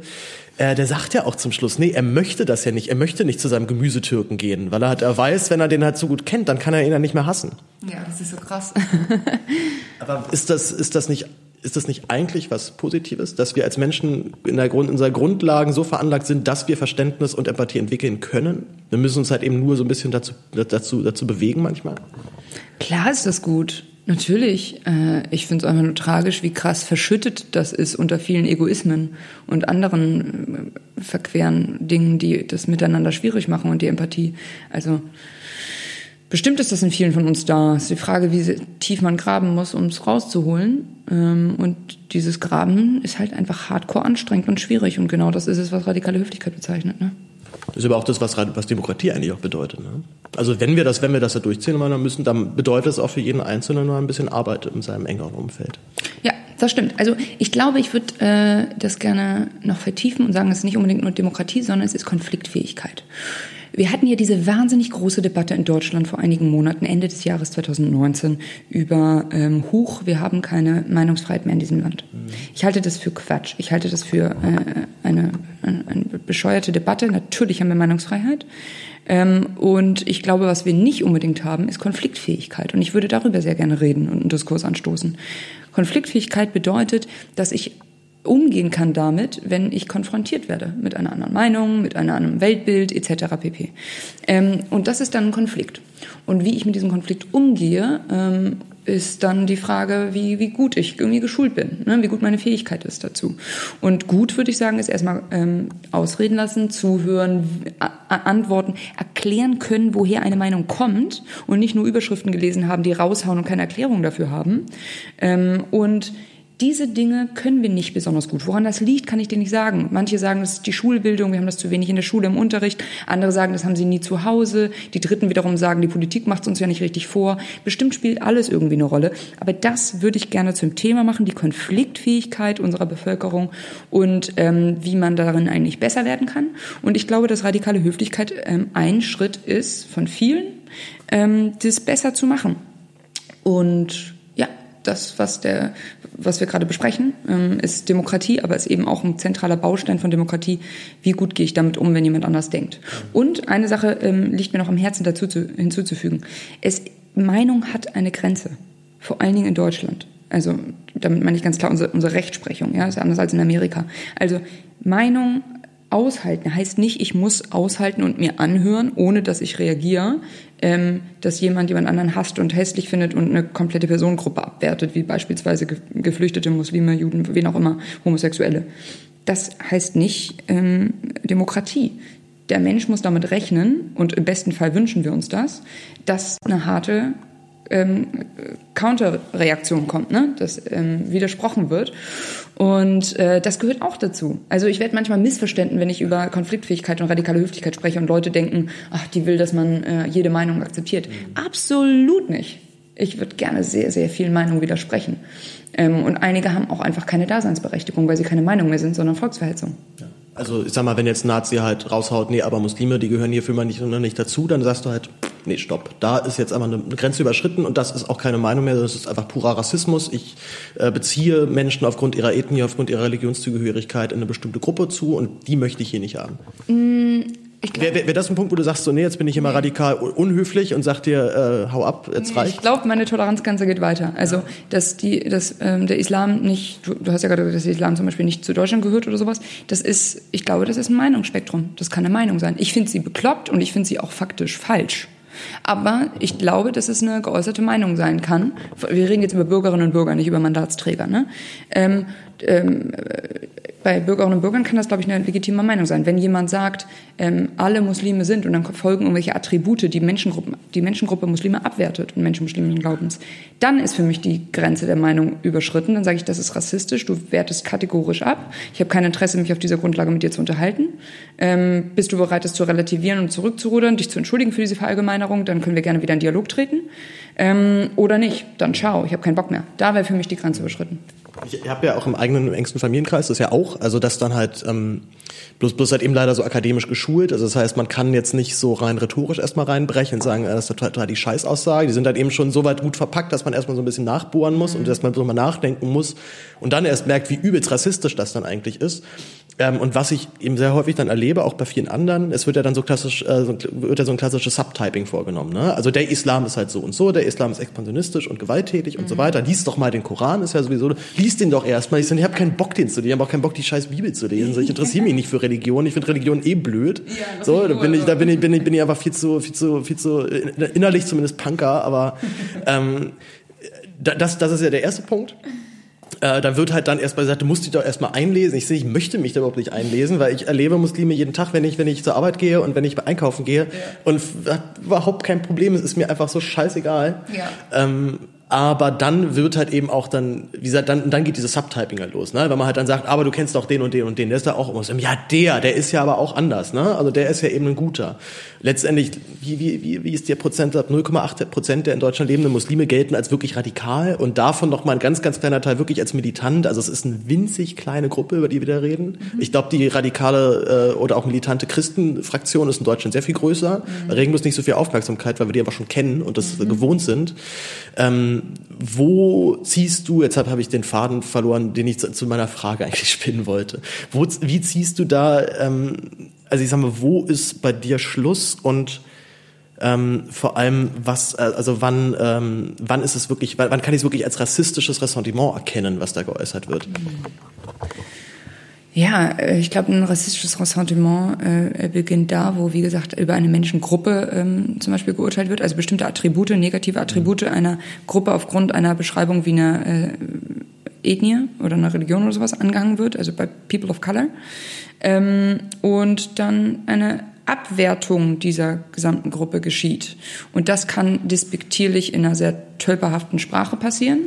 äh, der sagt ja auch zum Schluss, nee, er möchte das ja nicht. Er möchte nicht zu seinem Gemüsetürken gehen, weil er halt, er weiß, wenn er den halt so gut kennt, dann kann er ihn ja nicht mehr hassen. Ja, das ist so krass. Aber ist das, ist das nicht, ist das nicht eigentlich was Positives, dass wir als Menschen in, der Grund, in unserer Grundlagen so veranlagt sind, dass wir Verständnis und Empathie entwickeln können? Wir müssen uns halt eben nur so ein bisschen dazu, dazu, dazu bewegen manchmal. Klar ist das gut. Natürlich. Äh, ich finde es einfach nur tragisch, wie krass verschüttet das ist unter vielen Egoismen und anderen äh, verqueren Dingen, die das miteinander schwierig machen und die Empathie. Also bestimmt ist das in vielen von uns da. Es ist die Frage, wie tief man graben muss, um es rauszuholen. Ähm, und dieses Graben ist halt einfach hardcore anstrengend und schwierig. Und genau das ist es, was radikale Höflichkeit bezeichnet. Ne? Das ist aber auch das, was, was Demokratie eigentlich auch bedeutet. Ne? Also wenn wir das, wenn wir das da durchziehen müssen, dann bedeutet es auch für jeden Einzelnen nur ein bisschen Arbeit in seinem engeren Umfeld. Ja, das stimmt. Also ich glaube, ich würde äh, das gerne noch vertiefen und sagen, es ist nicht unbedingt nur Demokratie, sondern es ist Konfliktfähigkeit. Wir hatten hier diese wahnsinnig große Debatte in Deutschland vor einigen Monaten, Ende des Jahres 2019, über ähm, Huch, wir haben keine Meinungsfreiheit mehr in diesem Land. Ich halte das für Quatsch. Ich halte das für äh, eine, eine, eine bescheuerte Debatte. Natürlich haben wir Meinungsfreiheit. Ähm, und ich glaube, was wir nicht unbedingt haben, ist Konfliktfähigkeit. Und ich würde darüber sehr gerne reden und einen Diskurs anstoßen. Konfliktfähigkeit bedeutet, dass ich umgehen kann damit, wenn ich konfrontiert werde mit einer anderen Meinung, mit einem anderen Weltbild etc. pp. Ähm, und das ist dann ein Konflikt. Und wie ich mit diesem Konflikt umgehe, ähm, ist dann die Frage, wie, wie gut ich irgendwie geschult bin, ne? wie gut meine Fähigkeit ist dazu. Und gut, würde ich sagen, ist erstmal ähm, ausreden lassen, zuhören, antworten, erklären können, woher eine Meinung kommt und nicht nur Überschriften gelesen haben, die raushauen und keine Erklärung dafür haben. Ähm, und diese Dinge können wir nicht besonders gut. Woran das liegt, kann ich dir nicht sagen. Manche sagen, das ist die Schulbildung, wir haben das zu wenig in der Schule im Unterricht. Andere sagen, das haben sie nie zu Hause. Die Dritten wiederum sagen, die Politik macht es uns ja nicht richtig vor. Bestimmt spielt alles irgendwie eine Rolle. Aber das würde ich gerne zum Thema machen, die Konfliktfähigkeit unserer Bevölkerung und ähm, wie man darin eigentlich besser werden kann. Und ich glaube, dass radikale Höflichkeit ähm, ein Schritt ist von vielen, ähm, das besser zu machen. Und das, was der, was wir gerade besprechen, ähm, ist Demokratie, aber ist eben auch ein zentraler Baustein von Demokratie. Wie gut gehe ich damit um, wenn jemand anders denkt? Und eine Sache ähm, liegt mir noch am Herzen dazu zu, hinzuzufügen. Es, Meinung hat eine Grenze. Vor allen Dingen in Deutschland. Also, damit meine ich ganz klar unsere, unsere Rechtsprechung, ja, ist anders als in Amerika. Also, Meinung aushalten heißt nicht, ich muss aushalten und mir anhören, ohne dass ich reagiere, ähm, dass jemand jemand anderen hasst und hässlich findet und eine komplette Personengruppe abwertet, wie beispielsweise Geflüchtete, Muslime, Juden, wen auch immer, Homosexuelle. Das heißt nicht ähm, Demokratie. Der Mensch muss damit rechnen, und im besten Fall wünschen wir uns das, dass eine harte ähm, Counterreaktion kommt, ne? dass ähm, widersprochen wird. Und äh, das gehört auch dazu. Also ich werde manchmal missverstanden, wenn ich über Konfliktfähigkeit und radikale Höflichkeit spreche und Leute denken, ach, die will, dass man äh, jede Meinung akzeptiert. Mhm. Absolut nicht. Ich würde gerne sehr, sehr vielen Meinungen widersprechen. Ähm, und einige haben auch einfach keine Daseinsberechtigung, weil sie keine Meinung mehr sind, sondern Volksverhetzung. Ja. Also ich sag mal, wenn jetzt ein Nazi halt raushaut, nee, aber Muslime, die gehören hierfür mal nicht, nicht dazu, dann sagst du halt, nee, stopp. Da ist jetzt einfach eine Grenze überschritten und das ist auch keine Meinung mehr, das ist einfach purer Rassismus. Ich äh, beziehe Menschen aufgrund ihrer Ethnie, aufgrund ihrer Religionszugehörigkeit in eine bestimmte Gruppe zu und die möchte ich hier nicht haben. Mm. Wäre wär, wär das ein Punkt, wo du sagst, so, nee, jetzt bin ich immer radikal unhöflich und sag dir, äh, hau ab, jetzt reicht? Ich glaube, meine Toleranzgrenze geht weiter. Also, ja. dass, die, dass ähm, der Islam nicht, du, du hast ja gerade gesagt, dass der Islam zum Beispiel nicht zu Deutschland gehört oder sowas, das ist, ich glaube, das ist ein Meinungsspektrum. Das kann eine Meinung sein. Ich finde sie bekloppt und ich finde sie auch faktisch falsch. Aber ich glaube, dass es eine geäußerte Meinung sein kann. Wir reden jetzt über Bürgerinnen und Bürger, nicht über Mandatsträger. Ne? Ähm, ähm, bei Bürgerinnen und Bürgern kann das, glaube ich, eine legitime Meinung sein. Wenn jemand sagt, ähm, alle Muslime sind und dann folgen irgendwelche Attribute, die Menschengruppen, die Menschengruppe Muslime abwertet und Menschen muslimischen Glaubens, dann ist für mich die Grenze der Meinung überschritten. Dann sage ich, das ist rassistisch, du wertest kategorisch ab. Ich habe kein Interesse, mich auf dieser Grundlage mit dir zu unterhalten. Ähm, bist du bereit, das zu relativieren und zurückzurudern, dich zu entschuldigen für diese Verallgemeinerung? Dann können wir gerne wieder in Dialog treten. Ähm, oder nicht, dann ciao, ich habe keinen Bock mehr. Da wäre für mich die Grenze überschritten. Ich habe ja auch im eigenen im engsten Familienkreis das ja auch, also das dann halt ähm, bloß bloß halt eben leider so akademisch geschult. Also das heißt, man kann jetzt nicht so rein rhetorisch erstmal reinbrechen und sagen, äh, das ist total die Scheißaussage. Die sind halt eben schon so weit gut verpackt, dass man erstmal so ein bisschen nachbohren muss mhm. und erstmal so mal nachdenken muss und dann erst merkt, wie übelst rassistisch das dann eigentlich ist. Ähm, und was ich eben sehr häufig dann erlebe, auch bei vielen anderen, es wird ja dann so klassisch, äh, wird ja so ein klassisches Subtyping vorgenommen. Ne? Also der Islam ist halt so und so, der Islam ist expansionistisch und gewalttätig mhm. und so mhm. weiter. Lies doch mal den Koran, ist ja sowieso, lies den doch erstmal. Ich sage, ich habe keinen Bock, den zu lesen, ich habe auch keinen Bock, die scheiß Bibel zu lesen. Ich interessiere mich nicht für Religion, ich finde Religion eh blöd. Ja, so, da bin ich, da bin ich, bin ich, bin ich einfach viel zu, viel zu, viel zu, innerlich zumindest Punker, aber ähm, das, das ist ja der erste Punkt. Äh, dann wird halt dann erstmal gesagt, du musst dich doch erstmal einlesen. Ich sehe, ich möchte mich da überhaupt nicht einlesen, weil ich erlebe Muslime jeden Tag, wenn ich, wenn ich zur Arbeit gehe und wenn ich einkaufen gehe. Ja. Und überhaupt kein Problem. Es ist mir einfach so scheißegal. Ja. Ähm, aber dann wird halt eben auch dann, wie gesagt, dann, dann geht dieses Subtyping halt los, ne? Wenn man halt dann sagt, aber du kennst doch den und den und den, der ist da auch immer so, ja, der, der ist ja aber auch anders, ne? Also der ist ja eben ein guter. Letztendlich, wie, wie, wie, wie ist der Prozentsatz? 0,8 Prozent der in Deutschland lebenden Muslime gelten als wirklich radikal und davon noch mal ein ganz, ganz kleiner Teil wirklich als militant. Also es ist eine winzig kleine Gruppe, über die wir da reden. Mhm. Ich glaube, die radikale äh, oder auch militante Christenfraktion ist in Deutschland sehr viel größer. Mhm. Da regen wir uns nicht so viel Aufmerksamkeit, weil wir die einfach schon kennen und das mhm. gewohnt sind. Ähm, wo ziehst du, jetzt habe ich den Faden verloren, den ich zu, zu, meiner Frage eigentlich spinnen wollte. Wo, wie ziehst du da, ähm, also ich sag mal, wo ist bei dir Schluss und ähm, vor allem, was, äh, also wann, ähm, wann ist es wirklich, wann, wann kann ich es wirklich als rassistisches Ressentiment erkennen, was da geäußert wird? Mhm. Ja, äh, ich glaube, ein rassistisches Ressentiment äh, beginnt da, wo, wie gesagt, über eine Menschengruppe ähm, zum Beispiel geurteilt wird, also bestimmte Attribute, negative Attribute einer Gruppe aufgrund einer Beschreibung wie eine äh, Ethnie oder einer Religion oder sowas angegangen wird, also bei People of Color. Ähm, und dann eine Abwertung dieser gesamten Gruppe geschieht. Und das kann despektierlich in einer sehr tölperhaften Sprache passieren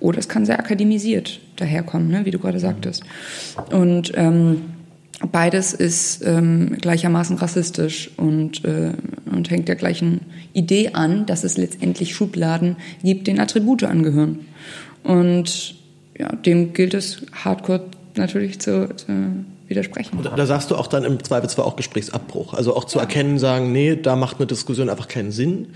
oder es kann sehr akademisiert daherkommen, ne, wie du gerade sagtest. Und ähm, beides ist ähm, gleichermaßen rassistisch und, äh, und hängt der gleichen Idee an, dass es letztendlich Schubladen gibt, den Attribute angehören. Und ja, dem gilt es hardcore natürlich zu, zu widersprechen. Da, da sagst du auch dann im Zweifelsfall auch Gesprächsabbruch. Also auch zu erkennen, sagen, nee, da macht eine Diskussion einfach keinen Sinn.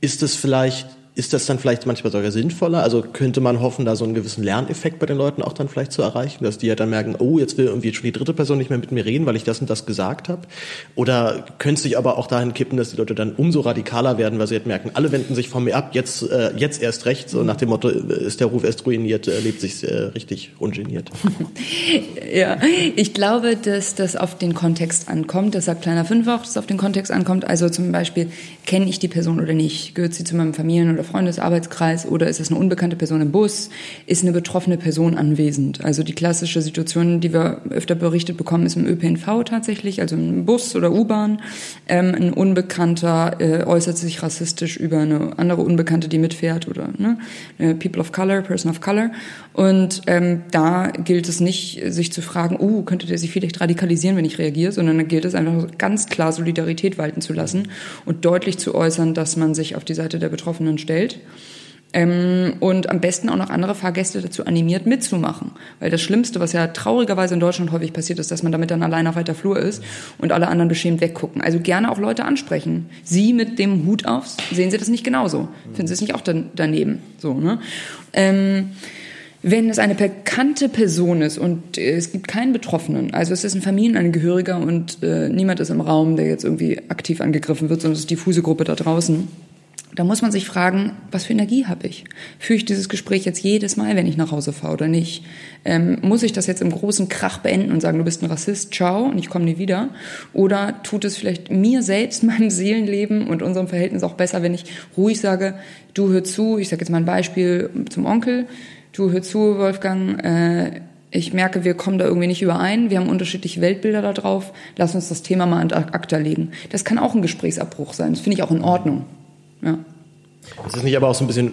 Ist es vielleicht ist das dann vielleicht manchmal sogar sinnvoller? Also könnte man hoffen, da so einen gewissen Lerneffekt bei den Leuten auch dann vielleicht zu erreichen, dass die ja dann merken, oh, jetzt will irgendwie schon die dritte Person nicht mehr mit mir reden, weil ich das und das gesagt habe? Oder könnte es sich aber auch dahin kippen, dass die Leute dann umso radikaler werden, weil sie jetzt merken, alle wenden sich von mir ab, jetzt, äh, jetzt erst recht, so nach dem Motto, äh, ist der Ruf erst ruiniert, äh, lebt sich äh, richtig ungeniert. ja, ich glaube, dass das auf den Kontext ankommt. Das sagt Kleiner Fünf auch, dass es auf den Kontext ankommt. Also zum Beispiel, kenne ich die Person oder nicht? Gehört sie zu meinem Familien- oder Freundesarbeitskreis oder ist es eine unbekannte Person im Bus? Ist eine betroffene Person anwesend? Also die klassische Situation, die wir öfter berichtet bekommen, ist im ÖPNV tatsächlich, also im Bus oder U-Bahn. Ähm, ein Unbekannter äh, äußert sich rassistisch über eine andere Unbekannte, die mitfährt oder ne? People of Color, Person of Color. Und ähm, da gilt es nicht, sich zu fragen, uh, könnte der sich vielleicht radikalisieren, wenn ich reagiere, sondern da gilt es einfach ganz klar Solidarität walten zu lassen und deutlich zu äußern, dass man sich auf die Seite der Betroffenen stellt. Ähm, und am besten auch noch andere Fahrgäste dazu animiert, mitzumachen. Weil das Schlimmste, was ja traurigerweise in Deutschland häufig passiert, ist, dass man damit dann allein auf weiter Flur ist und alle anderen beschämt weggucken. Also gerne auch Leute ansprechen. Sie mit dem Hut auf, sehen Sie das nicht genauso? Finden Sie es nicht auch daneben? So, ne? Ähm, wenn es eine bekannte Person ist und es gibt keinen Betroffenen, also es ist ein Familienangehöriger und äh, niemand ist im Raum, der jetzt irgendwie aktiv angegriffen wird, sondern es ist die diffuse Gruppe da draußen, da muss man sich fragen, was für Energie habe ich? Führe ich dieses Gespräch jetzt jedes Mal, wenn ich nach Hause fahre oder nicht? Ähm, muss ich das jetzt im großen Krach beenden und sagen, du bist ein Rassist, ciao und ich komme nie wieder? Oder tut es vielleicht mir selbst, meinem Seelenleben und unserem Verhältnis auch besser, wenn ich ruhig sage, du hör zu, ich sage jetzt mal ein Beispiel zum Onkel, du hör zu, Wolfgang, äh, ich merke, wir kommen da irgendwie nicht überein, wir haben unterschiedliche Weltbilder da drauf, lass uns das Thema mal an ACTA legen. Das kann auch ein Gesprächsabbruch sein, das finde ich auch in Ordnung. Ja. Ist es nicht aber auch so ein bisschen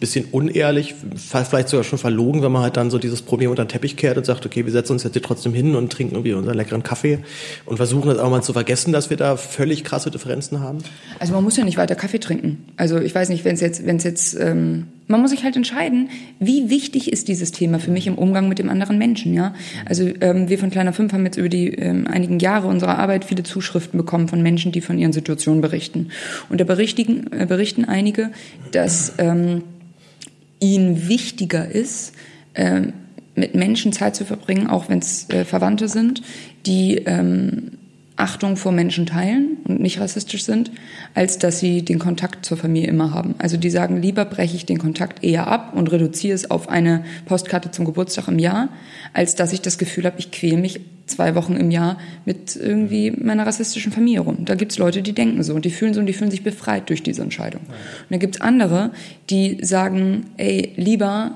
bisschen unehrlich, vielleicht sogar schon verlogen, wenn man halt dann so dieses Problem unter den Teppich kehrt und sagt, okay, wir setzen uns jetzt hier trotzdem hin und trinken irgendwie unseren leckeren Kaffee und versuchen das auch mal zu vergessen, dass wir da völlig krasse Differenzen haben? Also man muss ja nicht weiter Kaffee trinken. Also ich weiß nicht, wenn es jetzt, wenn es jetzt, ähm, man muss sich halt entscheiden, wie wichtig ist dieses Thema für mich im Umgang mit dem anderen Menschen, ja? Also ähm, wir von Kleiner Fünf haben jetzt über die ähm, einigen Jahre unserer Arbeit viele Zuschriften bekommen von Menschen, die von ihren Situationen berichten. Und da berichtigen, äh, berichten einige, dass ähm, ihnen wichtiger ist, äh, mit Menschen Zeit zu verbringen, auch wenn es äh, Verwandte sind, die ähm, Achtung vor Menschen teilen und nicht rassistisch sind, als dass sie den Kontakt zur Familie immer haben. Also die sagen, lieber breche ich den Kontakt eher ab und reduziere es auf eine Postkarte zum Geburtstag im Jahr, als dass ich das Gefühl habe, ich quäle mich zwei Wochen im Jahr mit irgendwie meiner rassistischen Familie rum. Da gibt's Leute, die denken so und die fühlen so und die fühlen sich befreit durch diese Entscheidung. Und dann gibt's andere, die sagen, ey, lieber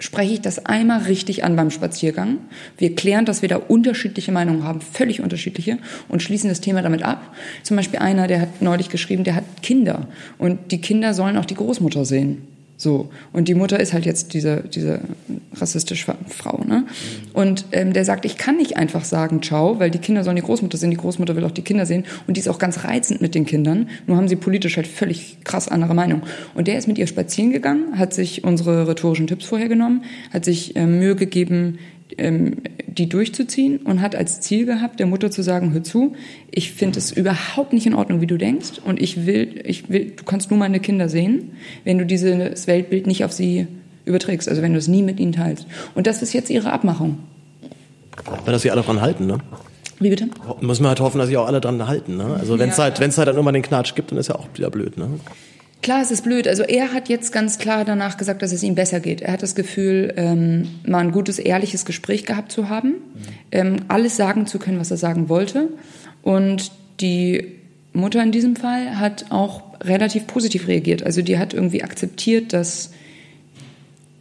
spreche ich das einmal richtig an beim Spaziergang. Wir klären, dass wir da unterschiedliche Meinungen haben, völlig unterschiedliche, und schließen das Thema damit ab. Zum Beispiel einer, der hat neulich geschrieben, der hat Kinder und die Kinder sollen auch die Großmutter sehen. So. Und die Mutter ist halt jetzt diese, diese rassistische Frau, ne? Und ähm, der sagt, ich kann nicht einfach sagen, ciao, weil die Kinder sollen die Großmutter sehen, die Großmutter will auch die Kinder sehen. Und die ist auch ganz reizend mit den Kindern. Nur haben sie politisch halt völlig krass andere Meinung. Und der ist mit ihr spazieren gegangen, hat sich unsere rhetorischen Tipps vorher genommen, hat sich äh, Mühe gegeben, die durchzuziehen und hat als Ziel gehabt, der Mutter zu sagen, hör zu, ich finde es überhaupt nicht in Ordnung, wie du denkst und ich will, ich will, du kannst nur meine Kinder sehen, wenn du dieses Weltbild nicht auf sie überträgst, also wenn du es nie mit ihnen teilst. Und das ist jetzt ihre Abmachung. Weil das sie alle dran halten, ne? Wie bitte? Muss man halt hoffen, dass sich auch alle dran halten. Ne? Also wenn es ja. halt, wenn es halt dann immer den Knatsch gibt, dann ist ja auch wieder blöd. Ne? Klar, es ist blöd. Also er hat jetzt ganz klar danach gesagt, dass es ihm besser geht. Er hat das Gefühl, ähm, mal ein gutes, ehrliches Gespräch gehabt zu haben, mhm. ähm, alles sagen zu können, was er sagen wollte. Und die Mutter in diesem Fall hat auch relativ positiv reagiert. Also die hat irgendwie akzeptiert, dass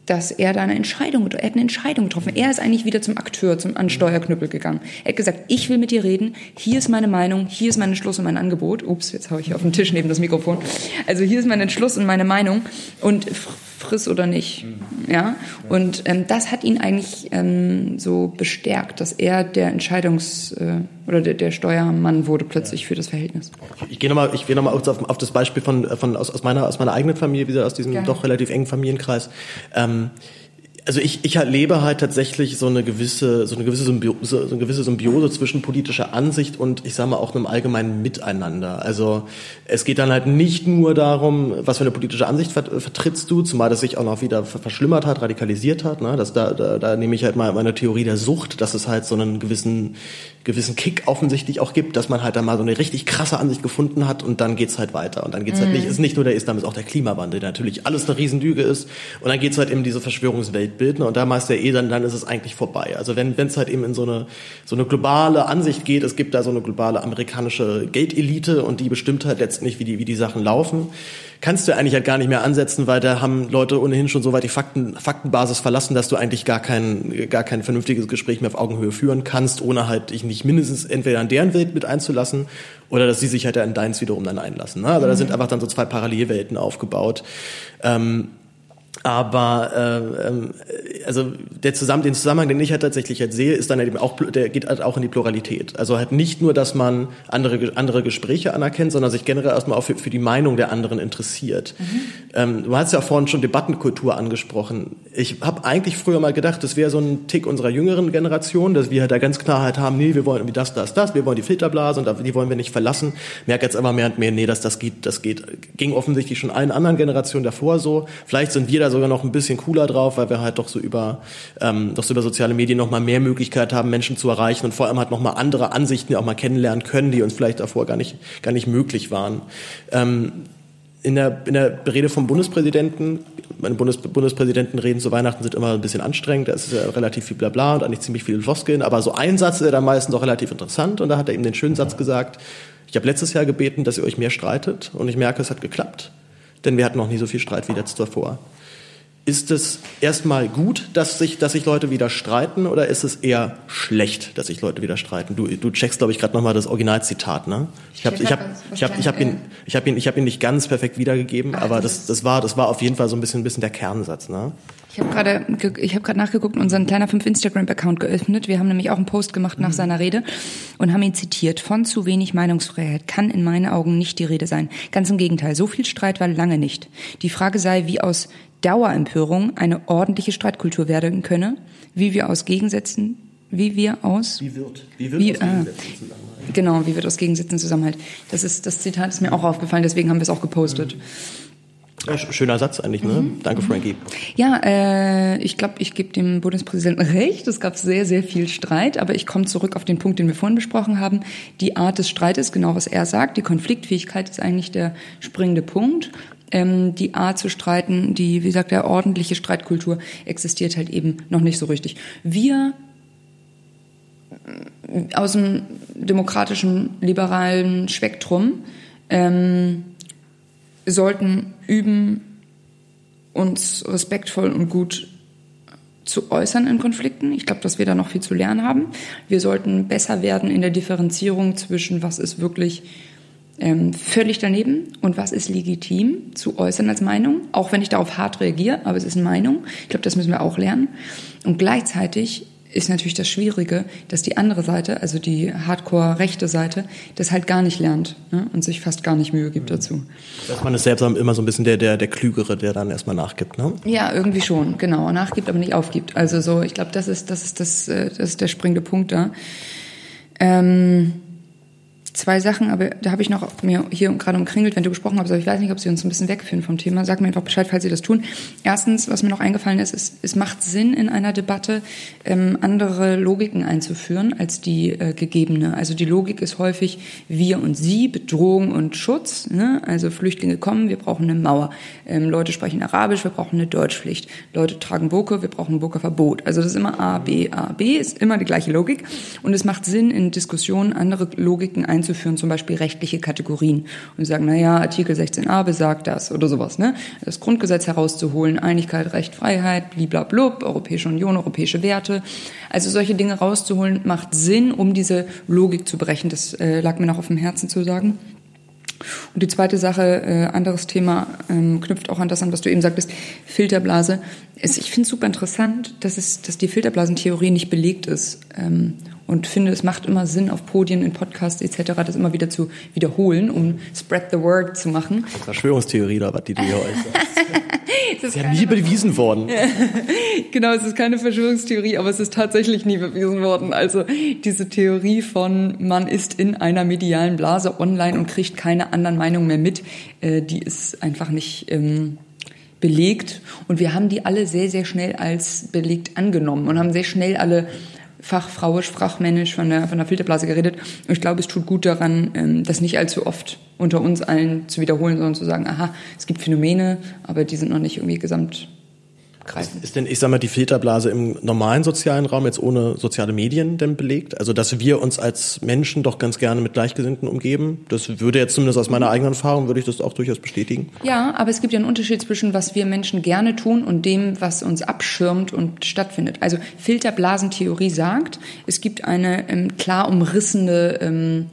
dass er da eine Entscheidung, er hat eine Entscheidung getroffen. Er ist eigentlich wieder zum Akteur, zum Ansteuerknüppel gegangen. Er hat gesagt, ich will mit dir reden, hier ist meine Meinung, hier ist mein Entschluss und mein Angebot. Ups, jetzt habe ich auf den Tisch neben das Mikrofon. Also hier ist mein Entschluss und meine Meinung und friss oder nicht. Ja? Und ähm, das hat ihn eigentlich ähm, so bestärkt, dass er der Entscheidungs- äh, oder der, der Steuermann wurde plötzlich für das Verhältnis. Ich gehe nochmal, ich gehe nochmal auf, auf das Beispiel von, von aus, aus meiner aus meiner eigenen Familie, wieder aus diesem Gerne. doch relativ engen Familienkreis. Ähm, also ich, ich erlebe halt tatsächlich so eine gewisse, so eine gewisse Symbiose, so eine gewisse Symbiose zwischen politischer Ansicht und ich sage mal auch einem allgemeinen Miteinander. Also es geht dann halt nicht nur darum, was für eine politische Ansicht vertrittst du, zumal das sich auch noch wieder verschlimmert hat, radikalisiert hat. Ne? Das, da, da, da nehme ich halt mal meine Theorie der Sucht, dass es halt so einen gewissen gewissen Kick offensichtlich auch gibt, dass man halt dann mal so eine richtig krasse Ansicht gefunden hat und dann geht's halt weiter. Und dann geht's mhm. halt nicht, ist nicht nur der Islam, ist auch der Klimawandel, der natürlich alles eine Riesendüge ist. Und dann geht's halt eben diese Verschwörungsweltbilden und da meist der eh dann, dann ist es eigentlich vorbei. Also wenn es halt eben in so eine, so eine globale Ansicht geht, es gibt da so eine globale amerikanische Geldelite und die bestimmt halt letztendlich, wie die, wie die Sachen laufen kannst du eigentlich halt gar nicht mehr ansetzen, weil da haben Leute ohnehin schon so weit die Fakten, Faktenbasis verlassen, dass du eigentlich gar kein, gar kein vernünftiges Gespräch mehr auf Augenhöhe führen kannst, ohne halt dich nicht mindestens entweder an deren Welt mit einzulassen oder dass sie sich halt in deins wiederum dann einlassen. Ne? Also mhm. da sind einfach dann so zwei Parallelwelten aufgebaut. Ähm, aber äh, ähm, also der Zusammen den Zusammenhang, den ich halt tatsächlich halt sehe, ist dann halt eben auch der geht halt auch in die Pluralität. Also halt nicht nur, dass man andere andere Gespräche anerkennt, sondern sich generell erstmal auch für, für die Meinung der anderen interessiert. Mhm. Ähm, du hast ja vorhin schon Debattenkultur angesprochen. Ich habe eigentlich früher mal gedacht, das wäre so ein Tick unserer jüngeren Generation, dass wir halt da ganz klar halt haben, nee, wir wollen irgendwie das, das, das, wir wollen die Filterblase und die wollen wir nicht verlassen. Merke jetzt immer mehr und mehr, nee, dass das geht, das geht, ging offensichtlich schon allen anderen Generationen davor so. Vielleicht sind wir da sogar noch ein bisschen cooler drauf, weil wir halt doch so über, ähm, doch so über soziale Medien noch mal mehr Möglichkeit haben, Menschen zu erreichen und vor allem halt noch mal andere Ansichten auch mal kennenlernen können, die uns vielleicht davor gar nicht, gar nicht möglich waren. Ähm, in der, in der Rede vom Bundespräsidenten, meine Bundes, Bundespräsidentenreden zu Weihnachten sind immer ein bisschen anstrengend, da ist ja relativ viel Blabla und eigentlich ziemlich viele Floskeln, aber so ein Satz ist dann meistens auch relativ interessant und da hat er eben den schönen Satz gesagt, ich habe letztes Jahr gebeten, dass ihr euch mehr streitet und ich merke, es hat geklappt, denn wir hatten noch nie so viel Streit wie jetzt davor. Ist es erstmal gut, dass sich, dass sich Leute wieder streiten oder ist es eher schlecht, dass sich Leute wieder streiten? Du, du checkst, glaube ich, gerade nochmal das Originalzitat, ne? Ich habe ich hab, ich hab, ich hab ihn, ich hab ihn, ich hab ihn nicht ganz perfekt wiedergegeben, Ach, aber das, das, war, das war auf jeden Fall so ein bisschen, ein bisschen der Kernsatz, ne? Ich habe gerade ich gerade nachgeguckt und unseren kleiner 5 Instagram Account geöffnet. Wir haben nämlich auch einen Post gemacht nach mhm. seiner Rede und haben ihn zitiert. Von zu wenig Meinungsfreiheit kann in meinen Augen nicht die Rede sein. Ganz im Gegenteil, so viel Streit war lange nicht. Die Frage sei, wie aus Dauerempörung eine ordentliche Streitkultur werden könne, wie wir aus Gegensätzen, wie wir aus wie wird wie wird wie, aus Gegensätzen Zusammenhalt genau wie wird aus Gegensätzen Zusammenhalt das ist das Zitat ist mir auch aufgefallen deswegen haben wir es auch gepostet mhm. Ja, schöner Satz eigentlich, ne? Mhm. Danke, Frankie. Ja, äh, ich glaube, ich gebe dem Bundespräsidenten recht. Es gab sehr, sehr viel Streit, aber ich komme zurück auf den Punkt, den wir vorhin besprochen haben. Die Art des Streites, genau was er sagt, die Konfliktfähigkeit ist eigentlich der springende Punkt ähm, die Art zu streiten, die, wie gesagt, der ordentliche Streitkultur existiert halt eben noch nicht so richtig. Wir aus dem demokratischen, liberalen Spektrum ähm, sollten üben, uns respektvoll und gut zu äußern in Konflikten. Ich glaube, dass wir da noch viel zu lernen haben. Wir sollten besser werden in der Differenzierung zwischen, was ist wirklich ähm, völlig daneben und was ist legitim zu äußern als Meinung, auch wenn ich darauf hart reagiere, aber es ist eine Meinung. Ich glaube, das müssen wir auch lernen. Und gleichzeitig ist natürlich das Schwierige, dass die andere Seite, also die hardcore-rechte Seite, das halt gar nicht lernt ne? und sich fast gar nicht Mühe gibt dazu. Dass man ist selbst immer so ein bisschen der, der, der Klügere, der dann erstmal nachgibt, ne? Ja, irgendwie schon, genau. Nachgibt, aber nicht aufgibt. Also so, ich glaube, das ist, das ist das, äh, das ist der springende Punkt da. Ähm zwei Sachen, aber da habe ich noch mir hier gerade umkringelt, wenn du gesprochen hast, aber ich weiß nicht, ob sie uns ein bisschen wegführen vom Thema. Sag mir einfach Bescheid, falls sie das tun. Erstens, was mir noch eingefallen ist, ist es macht Sinn in einer Debatte ähm, andere Logiken einzuführen als die äh, gegebene. Also die Logik ist häufig wir und sie, Bedrohung und Schutz. Ne? Also Flüchtlinge kommen, wir brauchen eine Mauer. Ähm, Leute sprechen Arabisch, wir brauchen eine Deutschpflicht. Leute tragen Burka, wir brauchen ein Burka-Verbot. Also das ist immer A, B, A, B, ist immer die gleiche Logik. Und es macht Sinn, in Diskussionen andere Logiken einzuführen einzuführen, zum Beispiel rechtliche Kategorien und sagen, na ja, Artikel 16a besagt das oder sowas, ne? Das Grundgesetz herauszuholen, Einigkeit, Recht, Freiheit, bliblablub, Europäische Union, europäische Werte. Also solche Dinge rauszuholen macht Sinn, um diese Logik zu brechen. Das äh, lag mir noch auf dem Herzen zu sagen. Und die zweite Sache, äh, anderes Thema, ähm, knüpft auch an das an, was du eben sagtest, Filterblase. Es, ich finde es super interessant, dass, es, dass die Filterblasentheorie nicht belegt ist. Ähm, und finde, es macht immer Sinn, auf Podien, in Podcasts etc. das immer wieder zu wiederholen, um Spread the Word zu machen. Verschwörungstheorie oder was, die du hier äußerst. das ist ja nie bewiesen worden. genau, es ist keine Verschwörungstheorie, aber es ist tatsächlich nie bewiesen worden. Also diese Theorie von man ist in einer medialen Blase online und kriegt keine anderen Meinungen mehr mit, äh, die ist einfach nicht ähm, belegt. Und wir haben die alle sehr, sehr schnell als belegt angenommen und haben sehr schnell alle fachfrauisch, fachmännisch von der, von der Filterblase geredet. Und ich glaube, es tut gut daran, ähm, das nicht allzu oft unter uns allen zu wiederholen, sondern zu sagen, aha, es gibt Phänomene, aber die sind noch nicht irgendwie gesamt greifen. Ist denn, ich sag mal, die Filterblase im normalen sozialen Raum jetzt ohne soziale Medien denn belegt? Also, dass wir uns als Menschen doch ganz gerne mit Gleichgesinnten umgeben? Das würde jetzt zumindest aus meiner eigenen Erfahrung, würde ich das auch durchaus bestätigen. Ja, aber es gibt ja einen Unterschied zwischen, was wir Menschen gerne tun und dem, was uns abschirmt und stattfindet. Also, Filterblasentheorie sagt, es gibt eine ähm, klar umrissene, ähm,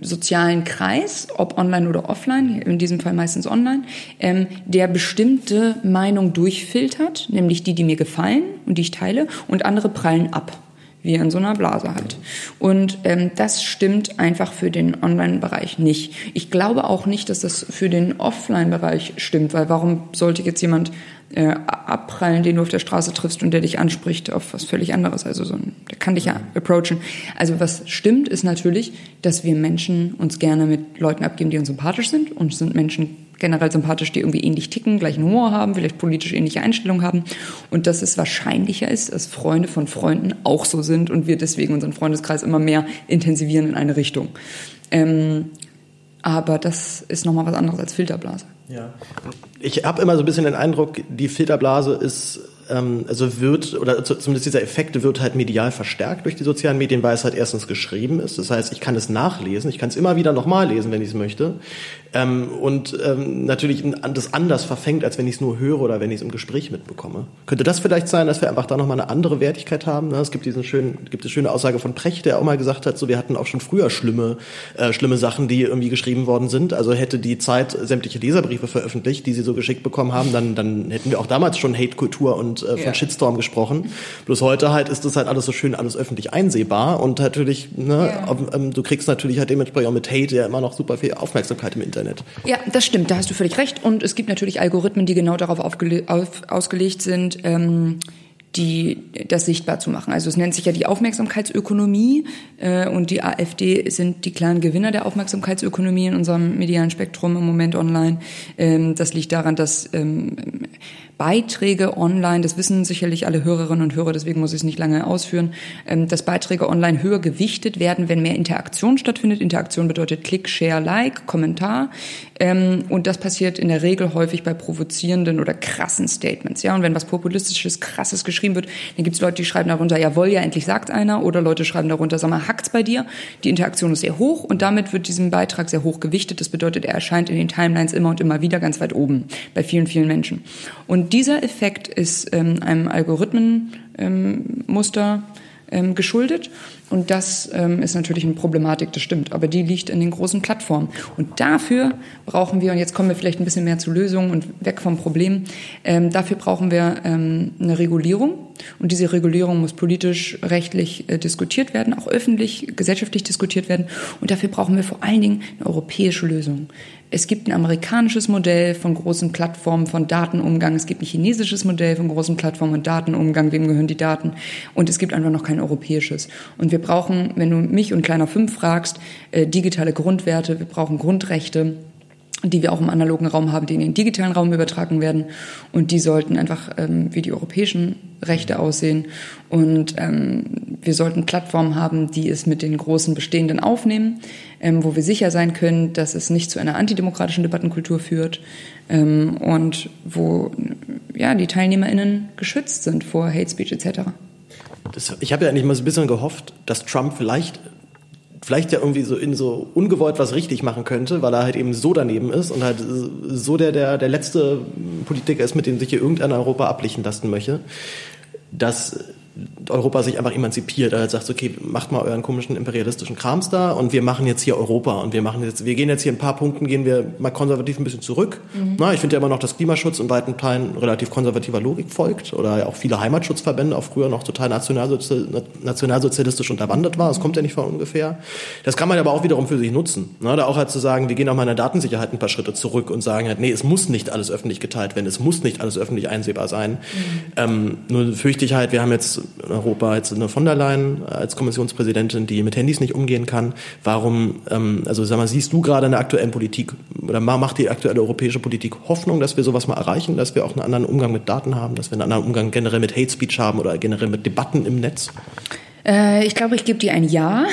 sozialen Kreis, ob online oder offline, in diesem Fall meistens online, ähm, der bestimmte Meinung durchfiltert, nämlich die, die mir gefallen und die ich teile, und andere prallen ab wie in so einer Blase halt. Und ähm, das stimmt einfach für den Online-Bereich nicht. Ich glaube auch nicht, dass das für den Offline-Bereich stimmt, weil warum sollte jetzt jemand äh, abprallen, den du auf der Straße triffst und der dich anspricht auf was völlig anderes. Also so ein, kann dich ja approachen. Also was stimmt, ist natürlich, dass wir Menschen uns gerne mit Leuten abgeben, die uns sympathisch sind und sind Menschen generell sympathisch, die irgendwie ähnlich ticken, gleichen Humor haben, vielleicht politisch ähnliche Einstellungen haben und dass es wahrscheinlicher ist, dass Freunde von Freunden auch so sind und wir deswegen unseren Freundeskreis immer mehr intensivieren in eine Richtung. Ähm, aber das ist nochmal was anderes als Filterblase. Ja. Ich habe immer so ein bisschen den Eindruck, die Filterblase ist ähm, also wird, oder zumindest dieser Effekt wird halt medial verstärkt durch die sozialen Medien, weil es halt erstens geschrieben ist. Das heißt, ich kann es nachlesen, ich kann es immer wieder nochmal lesen, wenn ich es möchte. Ähm, und ähm, natürlich das anders verfängt, als wenn ich es nur höre oder wenn ich es im Gespräch mitbekomme. Könnte das vielleicht sein, dass wir einfach da nochmal eine andere Wertigkeit haben? Ne? Es gibt diesen schönen, gibt es schöne Aussage von Precht, der auch mal gesagt hat, so wir hatten auch schon früher schlimme, äh, schlimme Sachen, die irgendwie geschrieben worden sind. Also hätte die Zeit sämtliche Leserbriefe veröffentlicht, die sie so geschickt bekommen haben, dann, dann hätten wir auch damals schon Hate-Kultur und äh, von ja. Shitstorm gesprochen. Bloß heute halt ist das halt alles so schön, alles öffentlich einsehbar und natürlich, ne, ja. ähm, du kriegst natürlich halt dementsprechend auch mit Hate ja immer noch super viel Aufmerksamkeit im Internet. Ja, das stimmt, da hast du völlig recht. Und es gibt natürlich Algorithmen, die genau darauf auf, ausgelegt sind, ähm, die das sichtbar zu machen. Also es nennt sich ja die Aufmerksamkeitsökonomie äh, und die AfD sind die klaren Gewinner der Aufmerksamkeitsökonomie in unserem medialen Spektrum im Moment online. Ähm, das liegt daran, dass ähm, Beiträge online, das wissen sicherlich alle Hörerinnen und Hörer, deswegen muss ich es nicht lange ausführen, ähm, dass Beiträge online höher gewichtet werden, wenn mehr Interaktion stattfindet. Interaktion bedeutet Klick, Share, Like, Kommentar. Ähm, und das passiert in der Regel häufig bei provozierenden oder krassen Statements. Ja, und wenn was populistisches, krasses geschrieben wird, dann gibt es Leute, die schreiben darunter, jawohl, ja, endlich sagt einer. Oder Leute schreiben darunter, sag mal, hackt's bei dir? Die Interaktion ist sehr hoch und damit wird diesem Beitrag sehr hoch gewichtet. Das bedeutet, er erscheint in den Timelines immer und immer wieder ganz weit oben bei vielen, vielen Menschen. Und dieser Effekt ist ähm, einem Algorithmenmuster ähm, geschuldet. Und das ähm, ist natürlich eine Problematik, das stimmt. Aber die liegt in den großen Plattformen. Und dafür brauchen wir, und jetzt kommen wir vielleicht ein bisschen mehr zu Lösungen und weg vom Problem, ähm, dafür brauchen wir ähm, eine Regulierung. Und diese Regulierung muss politisch, rechtlich äh, diskutiert werden, auch öffentlich, gesellschaftlich diskutiert werden. Und dafür brauchen wir vor allen Dingen eine europäische Lösung. Es gibt ein amerikanisches Modell von großen Plattformen, von Datenumgang. Es gibt ein chinesisches Modell von großen Plattformen und Datenumgang. Wem gehören die Daten? Und es gibt einfach noch kein europäisches. Und wir brauchen, wenn du mich und Kleiner Fünf fragst, äh, digitale Grundwerte. Wir brauchen Grundrechte die wir auch im analogen Raum haben, die in den digitalen Raum übertragen werden. Und die sollten einfach ähm, wie die europäischen Rechte aussehen. Und ähm, wir sollten Plattformen haben, die es mit den großen Bestehenden aufnehmen, ähm, wo wir sicher sein können, dass es nicht zu einer antidemokratischen Debattenkultur führt ähm, und wo ja, die TeilnehmerInnen geschützt sind vor Hate Speech etc. Das, ich habe ja eigentlich mal so ein bisschen gehofft, dass Trump vielleicht vielleicht ja irgendwie so in so ungewollt was richtig machen könnte, weil er halt eben so daneben ist und halt so der, der, der letzte Politiker ist, mit dem sich hier irgendein Europa ablichten lassen möchte, dass Europa sich einfach emanzipiert, er halt sagt, okay, macht mal euren komischen imperialistischen Krams da und wir machen jetzt hier Europa und wir machen jetzt, wir gehen jetzt hier ein paar Punkten, gehen wir mal konservativ ein bisschen zurück. Mhm. Na, ich finde ja immer noch, dass Klimaschutz in weiten Teilen relativ konservativer Logik folgt oder auch viele Heimatschutzverbände auch früher noch total nationalsozialistisch unterwandert war. Das kommt ja nicht von ungefähr. Das kann man aber auch wiederum für sich nutzen. Na, da auch halt zu sagen, wir gehen auch mal in der Datensicherheit ein paar Schritte zurück und sagen halt, nee, es muss nicht alles öffentlich geteilt werden, es muss nicht alles öffentlich einsehbar sein. Mhm. Ähm, nur fürchte ich halt, wir haben jetzt in Europa jetzt eine von der Leyen als Kommissionspräsidentin, die mit Handys nicht umgehen kann. Warum, ähm, also sag mal, siehst du gerade in der aktuellen Politik oder macht die aktuelle europäische Politik Hoffnung, dass wir sowas mal erreichen, dass wir auch einen anderen Umgang mit Daten haben, dass wir einen anderen Umgang generell mit Hate Speech haben oder generell mit Debatten im Netz? Äh, ich glaube, ich gebe dir ein Ja.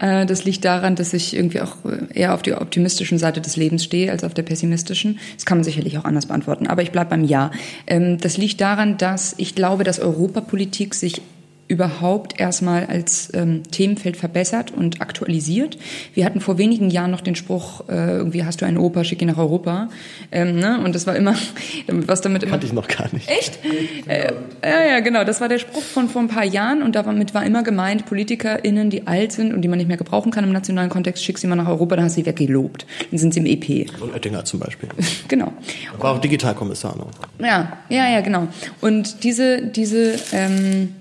Äh, das liegt daran, dass ich irgendwie auch eher auf der optimistischen Seite des Lebens stehe als auf der pessimistischen. Das kann man sicherlich auch anders beantworten, aber ich bleibe beim Ja. Ähm, das liegt daran, dass ich glaube, dass Europapolitik sich überhaupt erstmal als ähm, Themenfeld verbessert und aktualisiert. Wir hatten vor wenigen Jahren noch den Spruch, äh, irgendwie hast du einen Opa, schick ihn nach Europa. Ähm, ne? Und das war immer, was damit immer... Kannte ich noch gar nicht. Echt? Äh, ja, ja, genau. Das war der Spruch von vor ein paar Jahren und damit war immer gemeint, PolitikerInnen, die alt sind und die man nicht mehr gebrauchen kann im nationalen Kontext, schick sie mal nach Europa, dann hast du sie weggelobt. Dann sind sie im EP. Und Oettinger zum Beispiel. genau. War auch Digitalkommissar noch. Ja, ja, ja, genau. Und diese, diese... Ähm,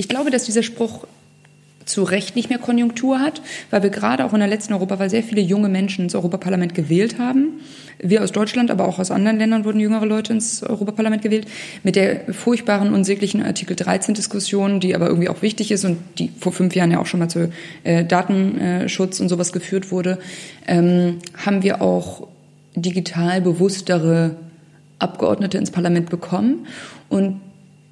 ich glaube, dass dieser Spruch zu Recht nicht mehr Konjunktur hat, weil wir gerade auch in der letzten Europawahl sehr viele junge Menschen ins Europaparlament gewählt haben. Wir aus Deutschland, aber auch aus anderen Ländern wurden jüngere Leute ins Europaparlament gewählt. Mit der furchtbaren, unsäglichen Artikel 13-Diskussion, die aber irgendwie auch wichtig ist und die vor fünf Jahren ja auch schon mal zu äh, Datenschutz und sowas geführt wurde, ähm, haben wir auch digital bewusstere Abgeordnete ins Parlament bekommen. Und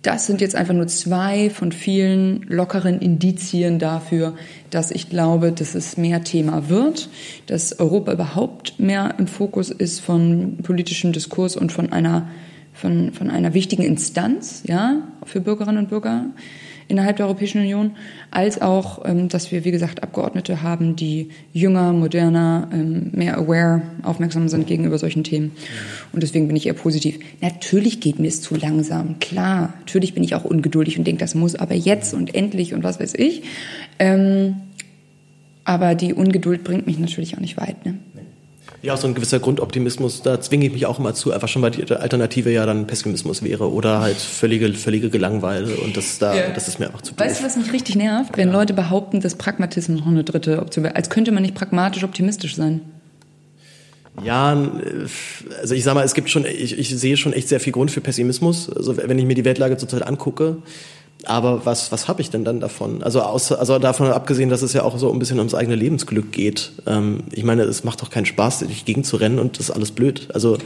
das sind jetzt einfach nur zwei von vielen lockeren Indizien dafür, dass ich glaube, dass es mehr Thema wird, dass Europa überhaupt mehr im Fokus ist von politischem Diskurs und von einer, von, von einer wichtigen Instanz, ja, für Bürgerinnen und Bürger innerhalb der Europäischen Union, als auch, ähm, dass wir, wie gesagt, Abgeordnete haben, die jünger, moderner, ähm, mehr aware, aufmerksam sind gegenüber solchen Themen. Und deswegen bin ich eher positiv. Natürlich geht mir es zu langsam, klar. Natürlich bin ich auch ungeduldig und denke, das muss aber jetzt und endlich und was weiß ich. Ähm, aber die Ungeduld bringt mich natürlich auch nicht weit. Ne? Ja, so ein gewisser Grundoptimismus, da zwinge ich mich auch immer zu, einfach schon weil die Alternative ja dann Pessimismus wäre oder halt völlige, völlige Gelangweile und das, da, ja. das ist mir einfach zu doof. Weißt du, was mich richtig nervt? Wenn ja. Leute behaupten, dass Pragmatismus noch eine dritte Option wäre, als könnte man nicht pragmatisch optimistisch sein. Ja, also ich sag mal, es gibt schon, ich, ich sehe schon echt sehr viel Grund für Pessimismus. Also wenn ich mir die Weltlage zurzeit angucke, aber was, was habe ich denn dann davon? Also, außer, also davon abgesehen, dass es ja auch so ein bisschen ums eigene Lebensglück geht. Ähm, ich meine, es macht doch keinen Spaß, durch die Gegend zu rennen und das ist alles blöd. Also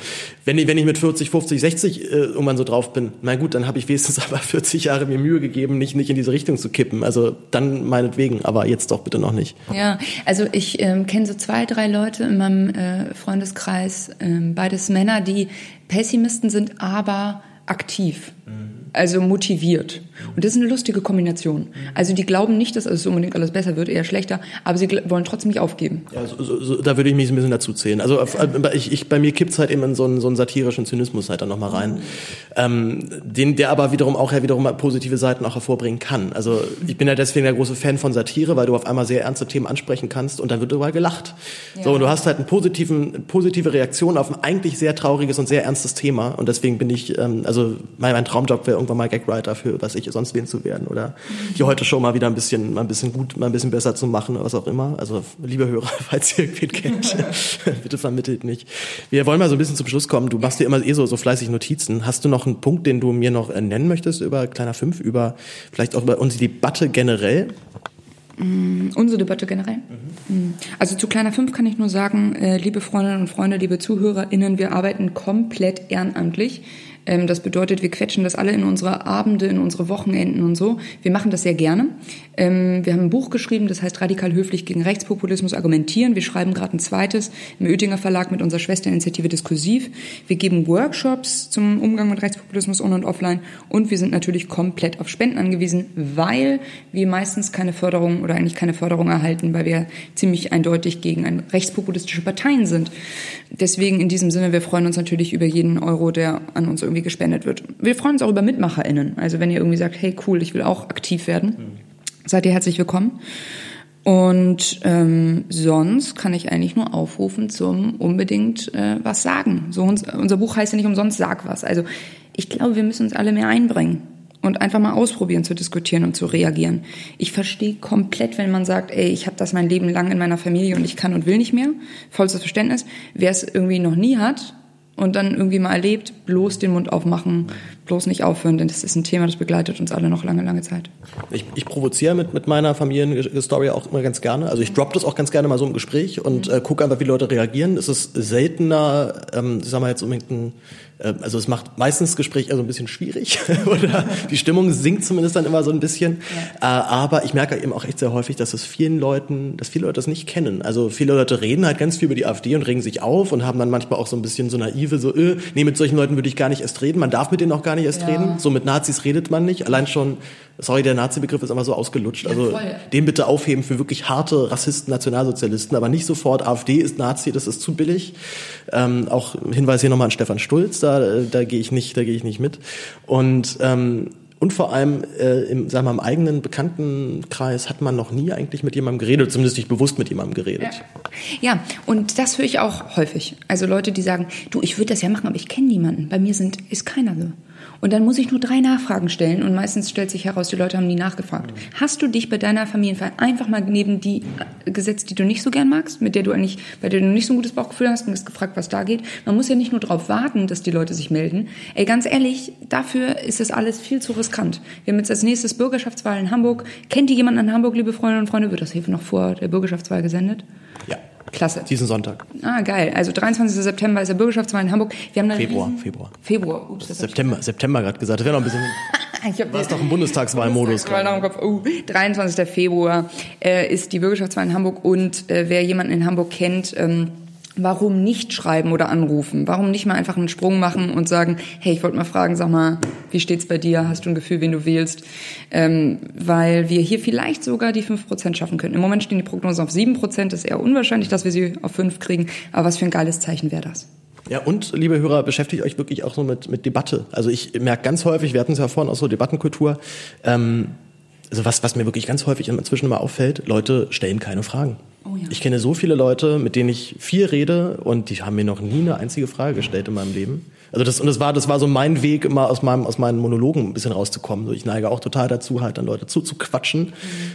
wenn ich, wenn ich mit 40, 50, 60 äh, irgendwann so drauf bin, na gut, dann habe ich wenigstens aber 40 Jahre mir Mühe gegeben, nicht, nicht in diese Richtung zu kippen. Also dann meinetwegen, aber jetzt doch bitte noch nicht. Ja, also ich ähm, kenne so zwei, drei Leute in meinem äh, Freundeskreis, ähm, beides Männer, die Pessimisten sind, aber aktiv. Mhm also motiviert. Und das ist eine lustige Kombination. Also die glauben nicht, dass es unbedingt alles besser wird, eher schlechter, aber sie wollen trotzdem nicht aufgeben. Ja, so, so, so, da würde ich mich ein bisschen dazu zählen. Also äh, ich, ich, bei mir kippt's halt eben in so einen, so einen satirischen Zynismus halt dann nochmal rein, ähm, den, der aber wiederum auch ja wiederum positive Seiten auch hervorbringen kann. Also ich bin ja deswegen der große Fan von Satire, weil du auf einmal sehr ernste Themen ansprechen kannst und dann wird darüber gelacht. Ja. So, und du hast halt einen positiven, positive Reaktion auf ein eigentlich sehr trauriges und sehr ernstes Thema und deswegen bin ich, ähm, also mein, mein Traumjob wäre irgendwann mal Gagwriter für was ich sonst wen zu werden oder die heute Show mal wieder ein bisschen, mal ein bisschen gut, mal ein bisschen besser zu machen oder was auch immer. Also liebe Hörer, falls ihr irgendwen kennt, bitte vermittelt mich. Wir wollen mal so ein bisschen zum Schluss kommen. Du machst dir immer eh so, so fleißig Notizen. Hast du noch einen Punkt, den du mir noch äh, nennen möchtest über Kleiner 5, über vielleicht auch über unsere Debatte generell? Mm, unsere Debatte generell. Mhm. Also zu Kleiner 5 kann ich nur sagen, äh, liebe Freundinnen und Freunde, liebe ZuhörerInnen, wir arbeiten komplett ehrenamtlich. Ähm, das bedeutet, wir quetschen das alle in unsere Abende, in unsere Wochenenden und so. Wir machen das sehr gerne. Ähm, wir haben ein Buch geschrieben, das heißt Radikal höflich gegen Rechtspopulismus argumentieren. Wir schreiben gerade ein zweites im Oettinger Verlag mit unserer Schwesterinitiative Diskursiv. Wir geben Workshops zum Umgang mit Rechtspopulismus on und offline und wir sind natürlich komplett auf Spenden angewiesen, weil wir meistens keine Förderung oder eigentlich keine Förderung erhalten, weil wir ziemlich eindeutig gegen ein rechtspopulistische Parteien sind. Deswegen in diesem Sinne, wir freuen uns natürlich über jeden Euro, der an uns irgendwie gespendet wird. Wir freuen uns auch über MitmacherInnen. Also wenn ihr irgendwie sagt, hey cool, ich will auch aktiv werden. Mhm seid ihr herzlich willkommen. Und ähm, sonst kann ich eigentlich nur aufrufen zum unbedingt äh, was sagen. So uns, unser Buch heißt ja nicht umsonst Sag was. Also ich glaube, wir müssen uns alle mehr einbringen und einfach mal ausprobieren zu diskutieren und zu reagieren. Ich verstehe komplett, wenn man sagt, ey, ich habe das mein Leben lang in meiner Familie und ich kann und will nicht mehr. Vollstes Verständnis. Wer es irgendwie noch nie hat, und dann irgendwie mal erlebt, bloß den Mund aufmachen, bloß nicht aufhören, denn das ist ein Thema, das begleitet uns alle noch lange, lange Zeit. Ich, ich provoziere mit, mit meiner Familienstory auch immer ganz gerne. Also ich droppe das auch ganz gerne mal so im Gespräch und äh, gucke einfach, wie Leute reagieren. Es ist seltener, ähm, ich sag mal jetzt unbedingt ein also es macht meistens das Gespräch also ein bisschen schwierig oder die Stimmung sinkt zumindest dann immer so ein bisschen. Ja. Äh, aber ich merke eben auch echt sehr häufig, dass es vielen Leuten, dass viele Leute das nicht kennen. Also viele Leute reden halt ganz viel über die AfD und regen sich auf und haben dann manchmal auch so ein bisschen so naive, so, äh, nee, mit solchen Leuten würde ich gar nicht erst reden. Man darf mit denen auch gar nicht erst ja. reden. So mit Nazis redet man nicht. Allein schon sorry, der Nazi-Begriff ist immer so ausgelutscht. Also ja, den bitte aufheben für wirklich harte Rassisten, Nationalsozialisten, aber nicht sofort AfD ist Nazi, das ist zu billig. Ähm, auch Hinweis hier nochmal an Stefan Stulz, da, da gehe ich nicht, da gehe ich nicht mit. Und ähm, und vor allem äh, im, sagen wir, im eigenen Bekanntenkreis hat man noch nie eigentlich mit jemandem geredet, zumindest nicht bewusst mit jemandem geredet. Ja, ja und das höre ich auch häufig. Also Leute, die sagen, du, ich würde das ja machen, aber ich kenne niemanden. Bei mir sind ist keiner so. Und dann muss ich nur drei Nachfragen stellen und meistens stellt sich heraus, die Leute haben nie nachgefragt. Hast du dich bei deiner Familienfeier einfach mal neben die äh, gesetzt, die du nicht so gern magst, mit der du eigentlich, bei der du nicht so ein gutes Bauchgefühl hast und hast gefragt, was da geht? Man muss ja nicht nur darauf warten, dass die Leute sich melden. Ey, ganz ehrlich, dafür ist das alles viel zu riskant. Wir haben jetzt als nächstes Bürgerschaftswahl in Hamburg. Kennt ihr jemanden an Hamburg, liebe Freundinnen und Freunde? Wird das hier noch vor der Bürgerschaftswahl gesendet? Ja. Klasse. Diesen Sonntag. Ah, geil. Also 23. September ist der Bürgerschaftswahl in Hamburg. Wir haben Februar, riesen... Februar. Februar. Ups, das September, September gerade gesagt. Das wäre noch ein bisschen... ich hab war doch im Bundestagswahlmodus. Bundestagswahl oh, 23. Februar äh, ist die Bürgerschaftswahl in Hamburg und äh, wer jemanden in Hamburg kennt... Ähm, Warum nicht schreiben oder anrufen? Warum nicht mal einfach einen Sprung machen und sagen, hey, ich wollte mal fragen, sag mal, wie steht's bei dir? Hast du ein Gefühl, wen du wählst? Ähm, weil wir hier vielleicht sogar die 5% schaffen können. Im Moment stehen die Prognosen auf 7%, das ist eher unwahrscheinlich, dass wir sie auf 5 kriegen. Aber was für ein geiles Zeichen wäre das? Ja, und liebe Hörer, beschäftigt euch wirklich auch so mit, mit Debatte. Also ich merke ganz häufig, wir hatten es ja vorhin auch so Debattenkultur, ähm, also was, was mir wirklich ganz häufig inzwischen immer auffällt, Leute stellen keine Fragen. Oh ja. Ich kenne so viele Leute, mit denen ich viel rede und die haben mir noch nie eine einzige Frage gestellt in meinem Leben. Also das und das war das war so mein Weg immer aus meinem aus meinen Monologen ein bisschen rauszukommen. So ich neige auch total dazu halt dann Leute zuzuquatschen. Mhm.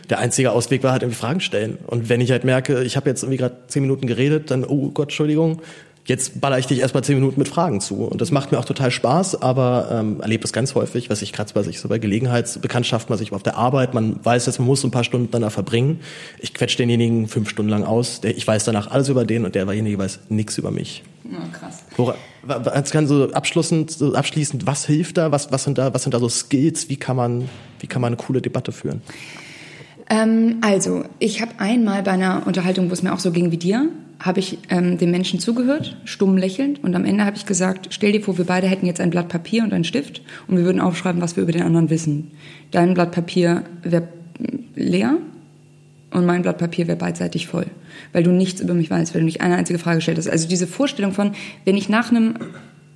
Der einzige Ausweg war halt irgendwie Fragen stellen. Und wenn ich halt merke, ich habe jetzt irgendwie gerade zehn Minuten geredet, dann oh Gott, Entschuldigung, Jetzt baller ich dich erstmal zehn Minuten mit Fragen zu. Und das macht mir auch total Spaß, aber ähm, erlebe es ganz häufig, was ich gerade bei sich so bei Gelegenheitsbekanntschaften, was ich auf der Arbeit, man weiß jetzt, man muss ein paar Stunden danach verbringen. Ich quetsche denjenigen fünf Stunden lang aus. Der, ich weiß danach alles über den und derjenige weiß nichts über mich. Oh, krass. Wora, was kann so abschließend, so abschließend, was hilft da? Was, was sind da, was sind da so Skills? Wie kann man, wie kann man eine coole Debatte führen? Ähm, also, ich habe einmal bei einer Unterhaltung, wo es mir auch so ging wie dir, habe ich ähm, dem Menschen zugehört, stumm lächelnd, und am Ende habe ich gesagt, stell dir vor, wir beide hätten jetzt ein Blatt Papier und einen Stift und wir würden aufschreiben, was wir über den anderen wissen. Dein Blatt Papier wäre leer und mein Blatt Papier wäre beidseitig voll, weil du nichts über mich weißt, weil du nicht eine einzige Frage gestellt hast. Also diese Vorstellung von, wenn ich nach einem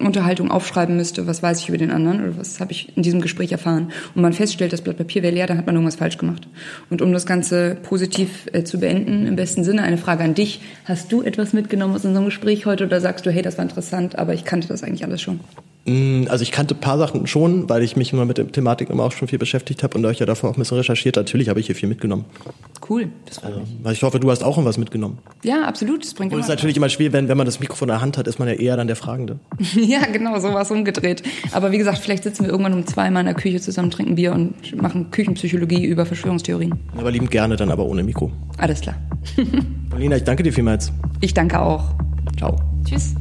Unterhaltung aufschreiben müsste, was weiß ich über den anderen oder was habe ich in diesem Gespräch erfahren und man feststellt, das Blatt Papier wäre leer, dann hat man irgendwas falsch gemacht. Und um das Ganze positiv äh, zu beenden, im besten Sinne, eine Frage an dich. Hast du etwas mitgenommen aus unserem Gespräch heute oder sagst du, hey, das war interessant, aber ich kannte das eigentlich alles schon? Mm, also ich kannte ein paar Sachen schon, weil ich mich immer mit der Thematik immer auch schon viel beschäftigt habe und euch ja davor auch ein bisschen recherchiert. Natürlich habe ich hier viel mitgenommen. Cool. Das also, ich hoffe, du hast auch irgendwas mitgenommen. Ja, absolut. Das bringt und es ist natürlich immer schwierig, wenn, wenn man das Mikrofon in der Hand hat, ist man ja eher dann der Fragende. ja, genau, so war es umgedreht. Aber wie gesagt, vielleicht sitzen wir irgendwann um zwei Mal in der Küche zusammen, trinken Bier und machen Küchenpsychologie über Verschwörungstheorien. Aber liebend gerne, dann aber ohne Mikro. Alles klar. Paulina, ich danke dir vielmals. Ich danke auch. Ciao. Tschüss.